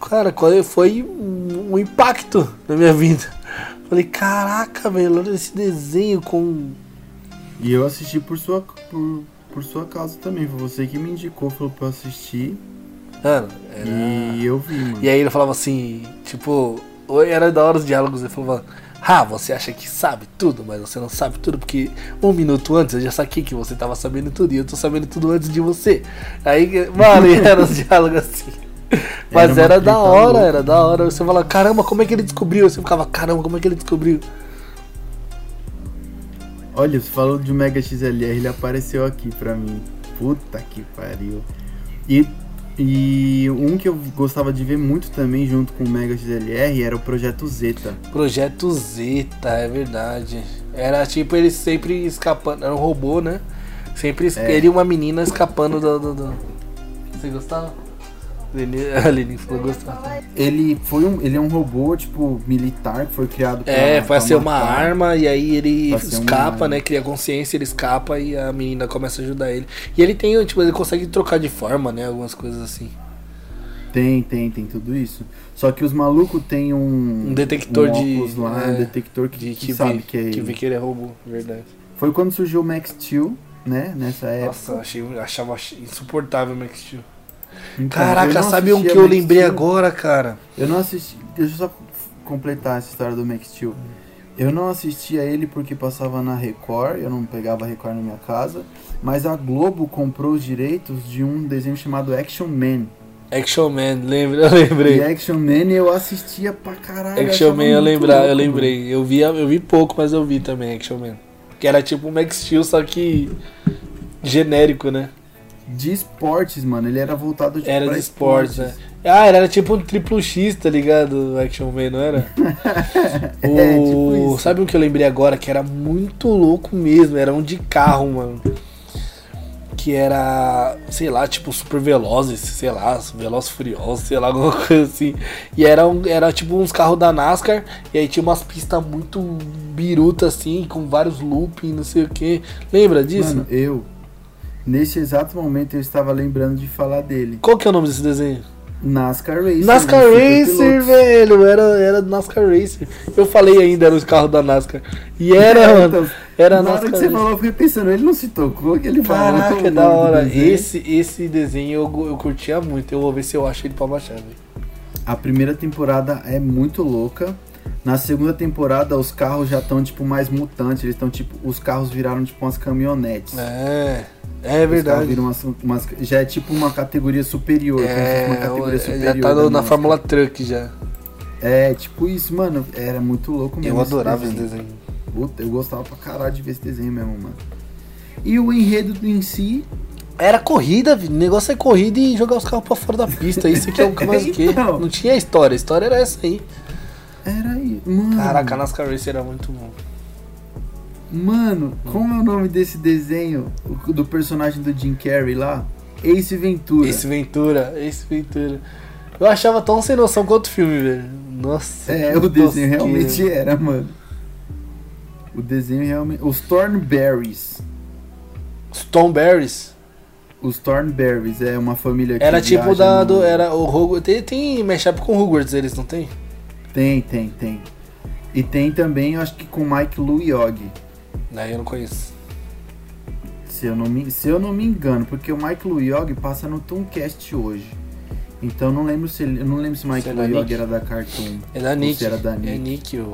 Cara, qual foi um, impacto na minha vida. Falei, caraca, velho, olha esse desenho com. E eu assisti por sua, por, por sua causa também. Foi você que me indicou, falou pra eu assistir. Mano, era... E eu vi, mano. E aí ele falava assim, tipo, era da hora os diálogos, ele falava, ah, você acha que sabe tudo, mas você não sabe tudo, porque um minuto antes eu já saquei que você tava sabendo tudo e eu tô sabendo tudo antes de você. Aí, mano, e eram os diálogos assim. Mas uma era, da hora, louca. era da hora. Você falava, caramba, como é que ele descobriu? Você ficava, caramba, como é que ele descobriu? Olha, você falou de Mega XLR, ele apareceu aqui pra mim. Puta que pariu. E, e um que eu gostava de ver muito também, junto com o Mega XLR, era o Projeto Zeta. Projeto Zeta, é verdade. Era tipo ele sempre escapando, era um robô, né? Sempre É. ele e uma menina escapando do. do, do- Você gostava? A Lenin falou gostava. Ele foi um, ele é um robô, tipo, militar, que foi criado pra, É, vai ser uma arma e aí ele escapa, né? Cria consciência, ele escapa e a menina começa a ajudar ele. E ele tem, tipo, ele consegue trocar de forma, né? Algumas coisas assim. Tem, tem, tem tudo isso. Só que os malucos têm um... Um detector um de- lá, é, um detector que, De que que, sabe que é que ele. vê que ele é robô, verdade. Foi quando surgiu o Max Steel, né? Nessa época. Nossa, eu achei, achava insuportável o Max Steel. Então, eu Caraca, sabe um que eu lembrei Steel. agora, cara? Eu não assisti. Deixa eu só completar essa história do Max Steel. Eu não assistia ele porque passava na Record, eu não pegava Record na minha casa, mas a Globo comprou os direitos de um desenho chamado Action Man. Action Man, lembra? Eu E lembrei. Action Man eu assistia pra caralho. Action Man, eu lembrar, eu louco, lembrei. Eu vi, eu vi pouco, mas eu vi também Action Man. Que era tipo um Max Steel, só que genérico, né? De esportes, mano. Ele era voltado tipo, Era de esportes, né? Ah, era tipo um triplo X, tá ligado? O Action Man, não era? É, O- tipo isso. Sabe um que eu lembrei agora que era muito louco mesmo? Era um de carro, mano. Que era, sei lá, tipo Super Velozes, sei lá, Velozes Furiosos, sei lá, alguma coisa assim. E era, um, era tipo uns carros da NASCAR, e aí tinha umas pistas muito birutas assim, com vários looping, não sei o que. Lembra disso? Mano, eu. Nesse exato momento eu estava lembrando de falar dele. Qual que é o nome desse desenho? NASCAR Racer. NASCAR um Super Racer, velho, era, era NASCAR Racer. Eu falei ainda, era os carros da NASCAR. E era, É, mano, então, era Na hora NASCAR que você falou, eu fiquei pensando, ele não se tocou que ele falou. Caraca, é da hora. Esse, esse desenho eu, eu curtia muito. Eu vou ver se eu acho ele pra baixar, velho. A primeira temporada é muito louca. Na segunda temporada, os carros já estão, tipo, mais mutantes. Eles estão, tipo, os carros viraram, tipo, umas caminhonetes. É, é verdade. viram umas, umas- já é, tipo, uma categoria superior. É, uma categoria superior. já tá no- na. Fórmula Truck já. É, tipo isso, mano. Era muito louco mesmo. Eu adorava esse desenho. desenho. Puta, eu gostava pra caralho de ver esse desenho mesmo, mano. E o enredo em si Era corrida, o negócio é corrida e jogar os carros pra fora da pista. Isso aqui é o que mais o quê? Então. Não tinha história, a história era essa aí. era aí. Mano, Caraca, a NASCAR Racer era muito bom. Mano, como é o nome desse desenho do personagem do Jim Carrey lá? Ace Ventura. Esse Ventura, esse Ventura. Eu achava tão sem noção quanto o filme, velho. Nossa. É, o desenho realmente era, mano. O desenho realmente. Os Thornberries. Os Tom Berries. Os Thornberries é uma família que Era tipo da. no- Do, era o Hogwarts. Tem, tem mashup com Hogwarts, eles não tem? Tem, tem, tem. E tem também, eu acho que com Mike Luyog. Daí eu não conheço. Se eu, não me, se eu não me engano, porque o Mike Luyog passa no Tooncast hoje. Então eu não lembro se ele, eu não lembro se Se é era da Cartoon. É da Nick. era da É Nick. Nick, o.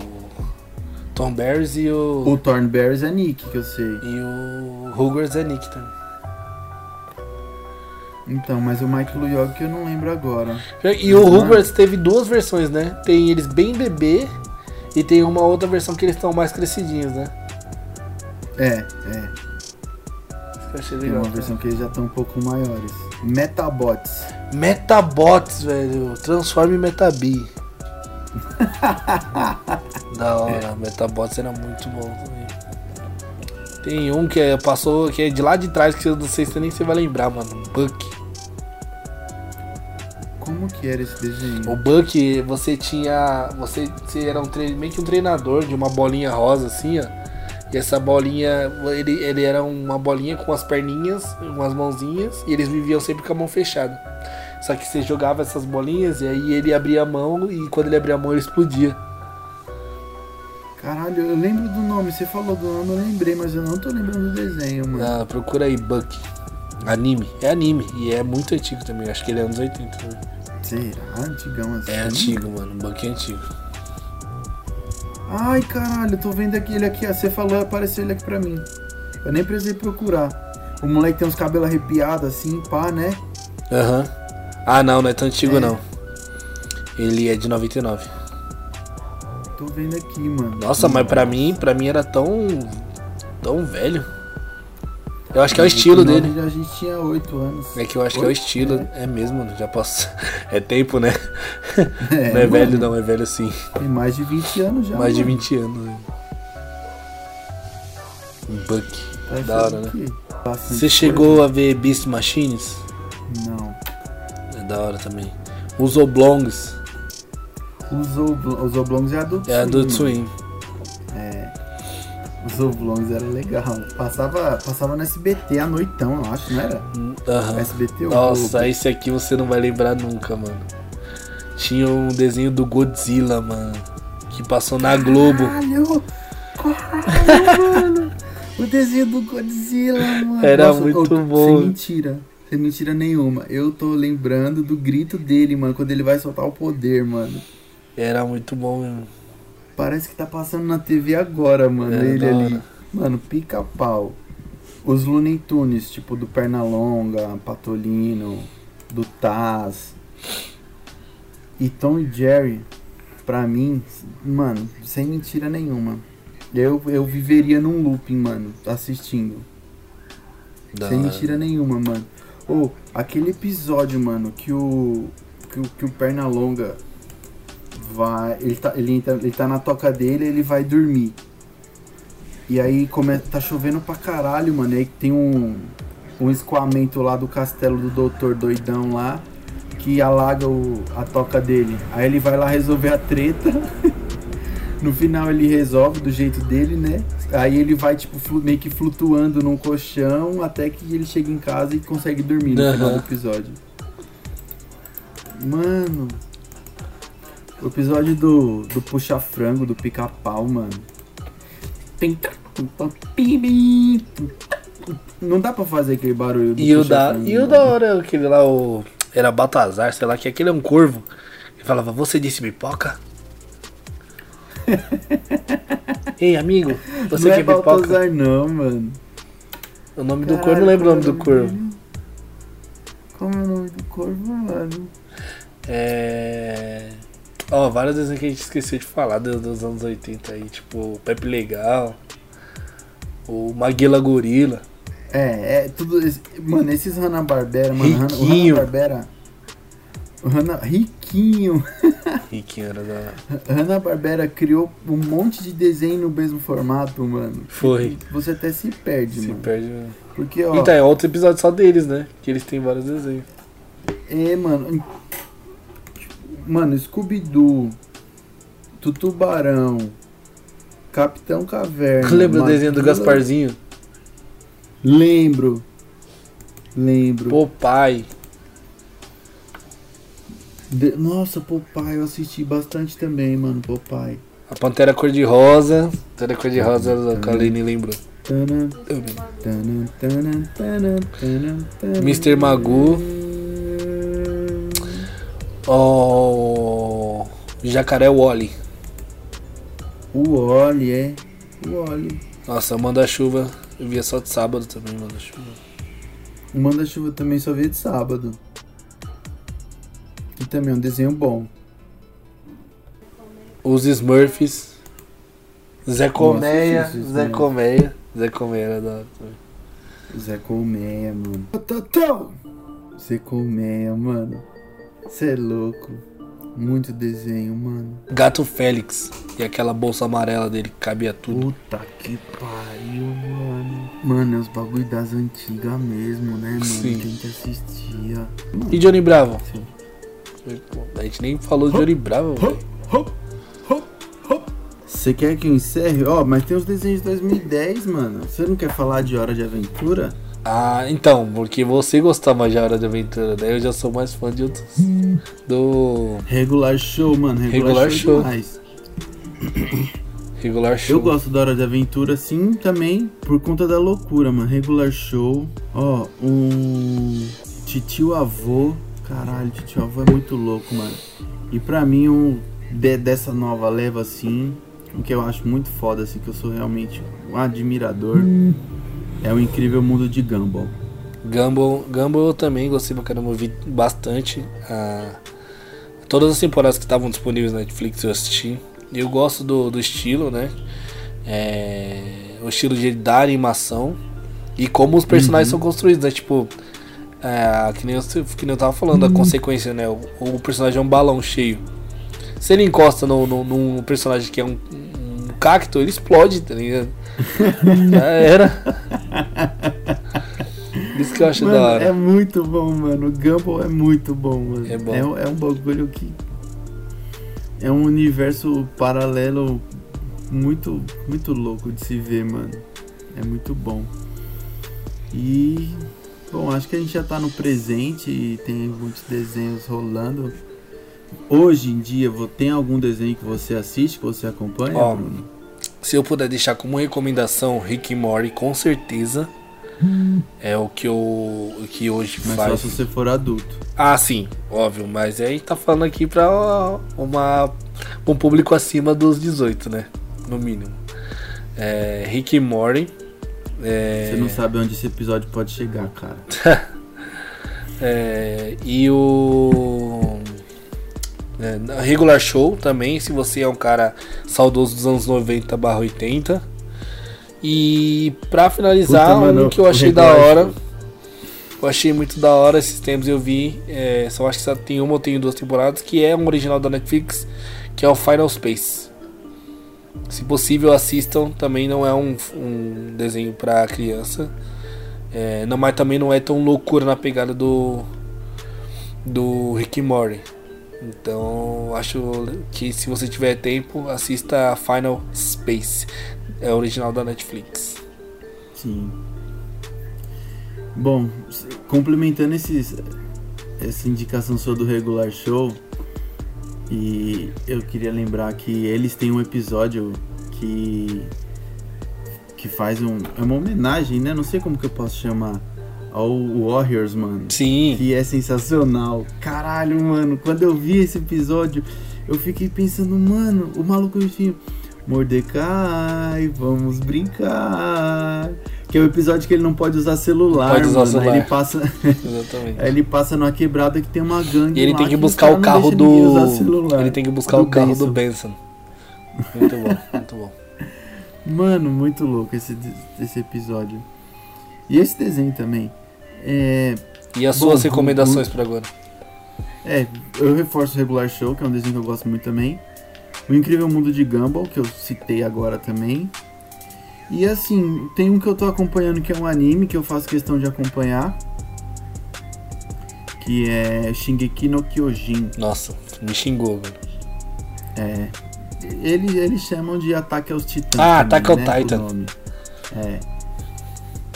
Tom Berries e o. O Thornberries é Nick, que eu sei. E o Hogwarts é Nick também. Então, mas o Mike Luyog que eu não lembro agora. E o Uhum. Hogwarts teve duas versões, né? Tem eles bem bebê e tem uma outra versão que eles estão mais crescidinhos, né? É, é. Isso achei Tem legal. uma versão que eles já estão um pouco maiores. Metabots. Metabots, velho. Transforme Metabi. da hora, Metabots era muito bom também. Tem um que é- passou, que é de lá de trás, que eu não sei se nem você vai lembrar, mano. Buck. Como que era esse desenho? O Buck, você tinha. Você, você era um meio que um treinador de uma bolinha rosa, assim, ó. E essa bolinha, ele, ele era uma bolinha com as perninhas, umas mãozinhas, e eles viviam sempre com a mão fechada. Só que você jogava essas bolinhas e aí ele abria a mão e quando ele abria a mão ele explodia. Caralho, eu lembro do nome. Você falou do nome, eu lembrei, mas eu não tô lembrando do desenho, mano. Ah, procura aí, Buck. Anime. É anime. E é muito antigo também. Acho que ele é anos 80 também. Será? Antigão assim? É antigo, mano. Buck é antigo. Ai, caralho, eu tô vendo aqui ele aqui. Você falou, apareceu ele aqui pra mim. Eu nem precisei procurar. O moleque tem uns cabelos arrepiados assim, pá, né? Aham. Ah, não, não é tão antigo É. não. Ele é de 99. Tô vendo aqui, mano. Nossa, mas pra mim, pra mim era tão. tão velho. Eu acho que é o estilo dele. A gente tinha 8 anos. É que eu acho que é o estilo. É mesmo, mano. Já posso. É tempo, né? É, não é mano. velho, não, é velho sim. Tem mais de 20 anos já. Mais de mano. 20 anos. né? Um Buck. Tá Da hora, né? Você chegou a ver Beast Machines? coisa? Não. É da hora também. Os Oblongs. Os, obl os oblongos é Adult É a do mano. Os oblongos era legal. Passava, passava no SBT à noitão, eu acho, não era? Aham. SBT ou Nossa, Globo? esse aqui você não vai lembrar nunca, mano. Tinha um desenho do Godzilla, mano. Que passou na Globo. Caralho! Caralho, mano! O desenho do Godzilla, mano. Era muito ô, bom. Sem mentira. Sem mentira nenhuma. Eu tô lembrando do grito dele, mano, quando ele vai soltar o poder, mano. Era muito bom mesmo. Parece que tá passando na TV agora, mano. Era ele ali. Mano, pica-pau. Os Looney Tunes, tipo do Pernalonga, Patolino, do Taz. E Tom e Jerry, pra mim, mano, sem mentira nenhuma. Eu, eu viveria num looping, mano, assistindo. Da sem hora. mentira nenhuma, mano. Ou, aquele episódio, mano, que o. Que o, que o Pernalonga vai. Ele tá, ele, ele tá na toca dele ele vai dormir. E aí come, tá chovendo pra caralho, mano. E aí tem um. Um escoamento lá do castelo do doutor doidão lá. Que alaga o, a toca dele. Aí ele vai lá resolver a treta. No final ele resolve do jeito dele, né? Aí ele vai, tipo, meio que flutuando num colchão até que ele chega em casa e consegue dormir no final Aham. do episódio. Mano. O episódio do, do puxa-frango, do pica-pau, mano. Não dá pra fazer aquele barulho do E o da, e o da hora, aquele lá, o. Era Baltazar, sei lá, que aquele é um corvo. Ele falava, você disse pipoca? Ei, amigo, você não quer é pipoca? Baltazar, não, mano. O nome do corvo, não lembro o nome do é corvo. Como é o nome do corvo, mano? É. Ó, vários desenhos que a gente esqueceu de falar do- dos anos 80 aí, tipo o Pepe Legal, o Maguila Gorila. É, é tudo. Mano, esses Hanna-Barbera, mano. Riquinho. Hanna-Barbera. O Hanna. Riquinho. Riquinho era da. Hanna-Barbera criou um monte de desenho no mesmo formato, mano. Foi. Você até se perde, Se mano. perde. Porque, ó. Então, é outro episódio só deles, né? Que eles têm vários desenhos. É, mano. Mano, Scooby-Doo. Tutubarão. Capitão Caverna. Lembra o desenho do Gasparzinho? Lembro. Lembro. Popeye. De- Nossa, Popeye, eu assisti bastante também, mano, Popeye. A Pantera Cor-de-Rosa. Pantera Cor-de-Rosa, a Kaline lembrou. Mr. Magoo. Oh. Jacaré Wally. O Oli, é. O Oli. Nossa, Manda-Chuva. Eu via só de sábado também, Manda-Chuva. O Manda-Chuva também só veio de sábado. E também é um desenho bom. Os Smurfs. Zé Colmeia. Zé. Colmeia. Zé Colmeia era da hora também. Zé Colmeia, mano. Zé Colmeia, mano. Cê é louco. Muito desenho, mano. Gato Félix. E aquela bolsa amarela dele que cabia tudo. Puta que pariu, mano. Mano, é os bagulho das antigas mesmo, né, mano? Sim. Que assistia. E Johnny Bravo? Sim. A gente nem falou de Johnny Bravo, velho. Você quer que eu encerre? Ó, mas tem os desenhos de 2010, mano. Você não quer falar de Hora de Aventura? Ah, então, porque você gostava de Hora de Aventura, daí eu já sou mais fã de outros. Do Regular Show, mano. Regular, Regular show. Show. Regular Show. Eu gosto da Hora de Aventura, sim, também por conta da loucura, mano. Regular Show. Ó, um. Titio Avô. Caralho, Titio Avô é muito louco, mano. E pra mim, um de- dessa nova leva, assim, o que eu acho muito foda, assim, que eu sou realmente um admirador, é o incrível mundo de Gumball. Gumball, Gumball eu também gostei pra caramba, eu vi bastante. ah, todas as temporadas que estavam disponíveis na Netflix eu assisti. Eu gosto do, do estilo, né? É, o estilo de da animação e como os personagens são construídos, né? Tipo, é, que, nem eu, que nem eu tava falando, a consequência, né? O, o personagem é um balão cheio. Se ele encosta no, no, num personagem que é um, um cacto, ele explode, tá ligado? Já era. Isso que eu acho Mano, da hora. é muito bom, mano. O Gumball é muito bom, mano. É bom. É, um bagulho que. É um universo paralelo muito, muito louco de se ver, mano. É muito bom. E. Bom, acho que a gente já tá no presente e tem muitos desenhos rolando. Hoje em dia, tem algum desenho que você assiste, que você acompanha, Ó, Bruno? Se eu puder deixar como recomendação Rick e Morty, com certeza é o que eu o que hoje Mas só faz. se você for adulto. Ah, sim, óbvio, mas aí tá falando aqui pra uma um público acima dos 18, né? No mínimo. É, Rick e Morty. É, Você não sabe onde esse episódio pode chegar, cara. É, e o é, Regular Show também, se você é um cara saudoso dos anos 90 barra 80. E pra finalizar, Puta, mano, um que eu achei da hora. Show. Eu achei muito da hora esses tempos eu vi. É, só acho que só tem uma ou tem duas temporadas, que é um original da Netflix, que é o Final Space. Se possível, assistam. Também não é um, um desenho pra criança. É, não, mas também não é tão loucura na pegada do do Rick Morty. Então, acho que se você tiver tempo, assista Final Space. É original da Netflix. Sim. Bom, complementando esses, essa indicação sua do regular show, e eu queria lembrar que eles têm um episódio que que faz um é uma homenagem, né? Não sei como que eu posso chamar ao Warriors, mano. Sim. Que é sensacional. Caralho, mano, quando eu vi esse episódio, eu fiquei pensando, mano, o maluco enfim, Mordecai, vamos brincar. Que é o episódio que ele não pode usar celular, pode usar mano. Aí celular. ele passa, Exatamente. aí ele passa numa quebrada que tem uma gangue E ele tem que os buscar o carro do. Ele tem que buscar Do o carro Benson. do Benson. Muito bom, muito bom. Mano, muito louco esse, esse episódio. E esse desenho também. É, E as Bom, suas o- recomendações pra agora? É, eu reforço o Regular Show, que é um desenho que eu gosto muito também. O Incrível Mundo de Gumball, que eu citei agora também. E assim, tem um que eu tô acompanhando que é um anime que eu faço questão de acompanhar. Que é Shingeki no Kyojin. Nossa, me xingou, velho. É. Eles, eles chamam de Ataque aos Titãs. Ah, também, Attack on né, Titan. O. É.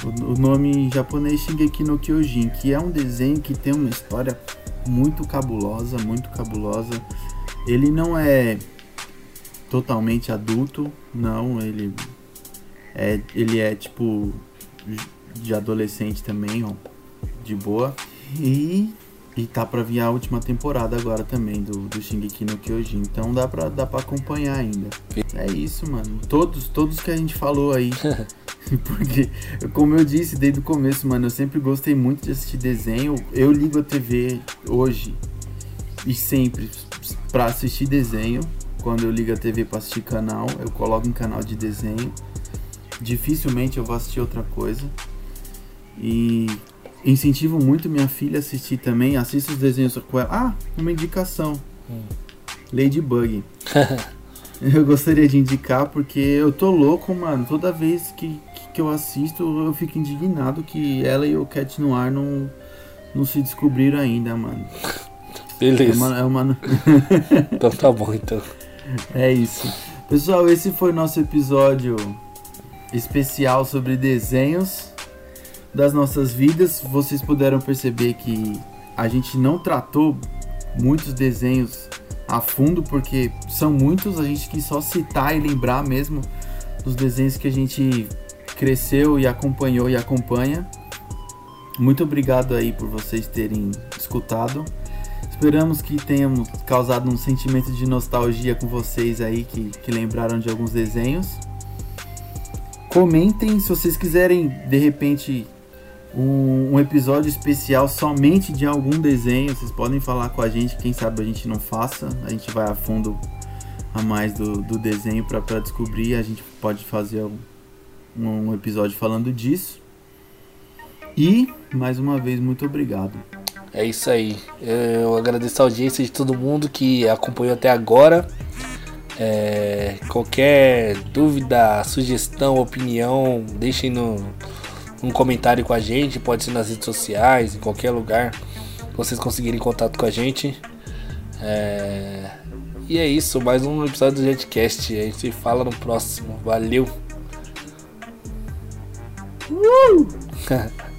O, nome em japonês Shingeki no Kyojin, que é um desenho que tem uma história muito cabulosa, muito cabulosa. Ele não é totalmente adulto, não, ele é, ele é tipo de adolescente também, ó, de boa. E, e tá pra vir a última temporada agora também do, do Shingeki no Kyojin, então dá pra, dá pra acompanhar ainda. É isso, mano. Todos, todos que a gente falou aí. Porque, como eu disse desde o começo, mano, eu sempre gostei muito de assistir desenho. Eu ligo a TV hoje e sempre pra assistir desenho. Quando eu ligo a TV pra assistir canal, eu coloco um canal de desenho. Dificilmente eu vou assistir outra coisa. E incentivo muito minha filha a assistir também. Assista os desenhos com ela. Ah, uma indicação. Ladybug. Eu gostaria de indicar porque eu tô louco, mano. Toda vez que, que, eu assisto, eu fico indignado que ela e o Cat Noir não, não se descobriram ainda, mano. É Beleza. uma, é uma- Então tá bom, então. é isso. Pessoal, esse foi o nosso episódio especial sobre desenhos. das nossas vidas. Vocês puderam perceber que a gente não tratou muitos desenhos a fundo, porque são muitos, a gente quis só citar e lembrar mesmo dos desenhos que a gente cresceu e acompanhou e acompanha. Muito obrigado aí por vocês terem escutado. Esperamos que tenhamos causado um sentimento de nostalgia com vocês aí que, que lembraram de alguns desenhos. Comentem se vocês quiserem de repente um, um, episódio especial somente de algum desenho. Vocês podem falar com a gente, quem sabe a gente não faça. A gente vai a fundo a mais do, do desenho para descobrir. A gente pode fazer um, um episódio falando disso. E mais uma vez, muito obrigado. É isso aí. Eu agradeço a audiência de todo mundo que acompanhou até agora. É, qualquer dúvida, sugestão, opinião, deixem no, um comentário com a gente. Pode ser nas redes sociais, em qualquer lugar que vocês conseguirem contato com a gente. É, e é isso, mais um episódio do Jetcast. A gente se fala no próximo. Valeu! Uh!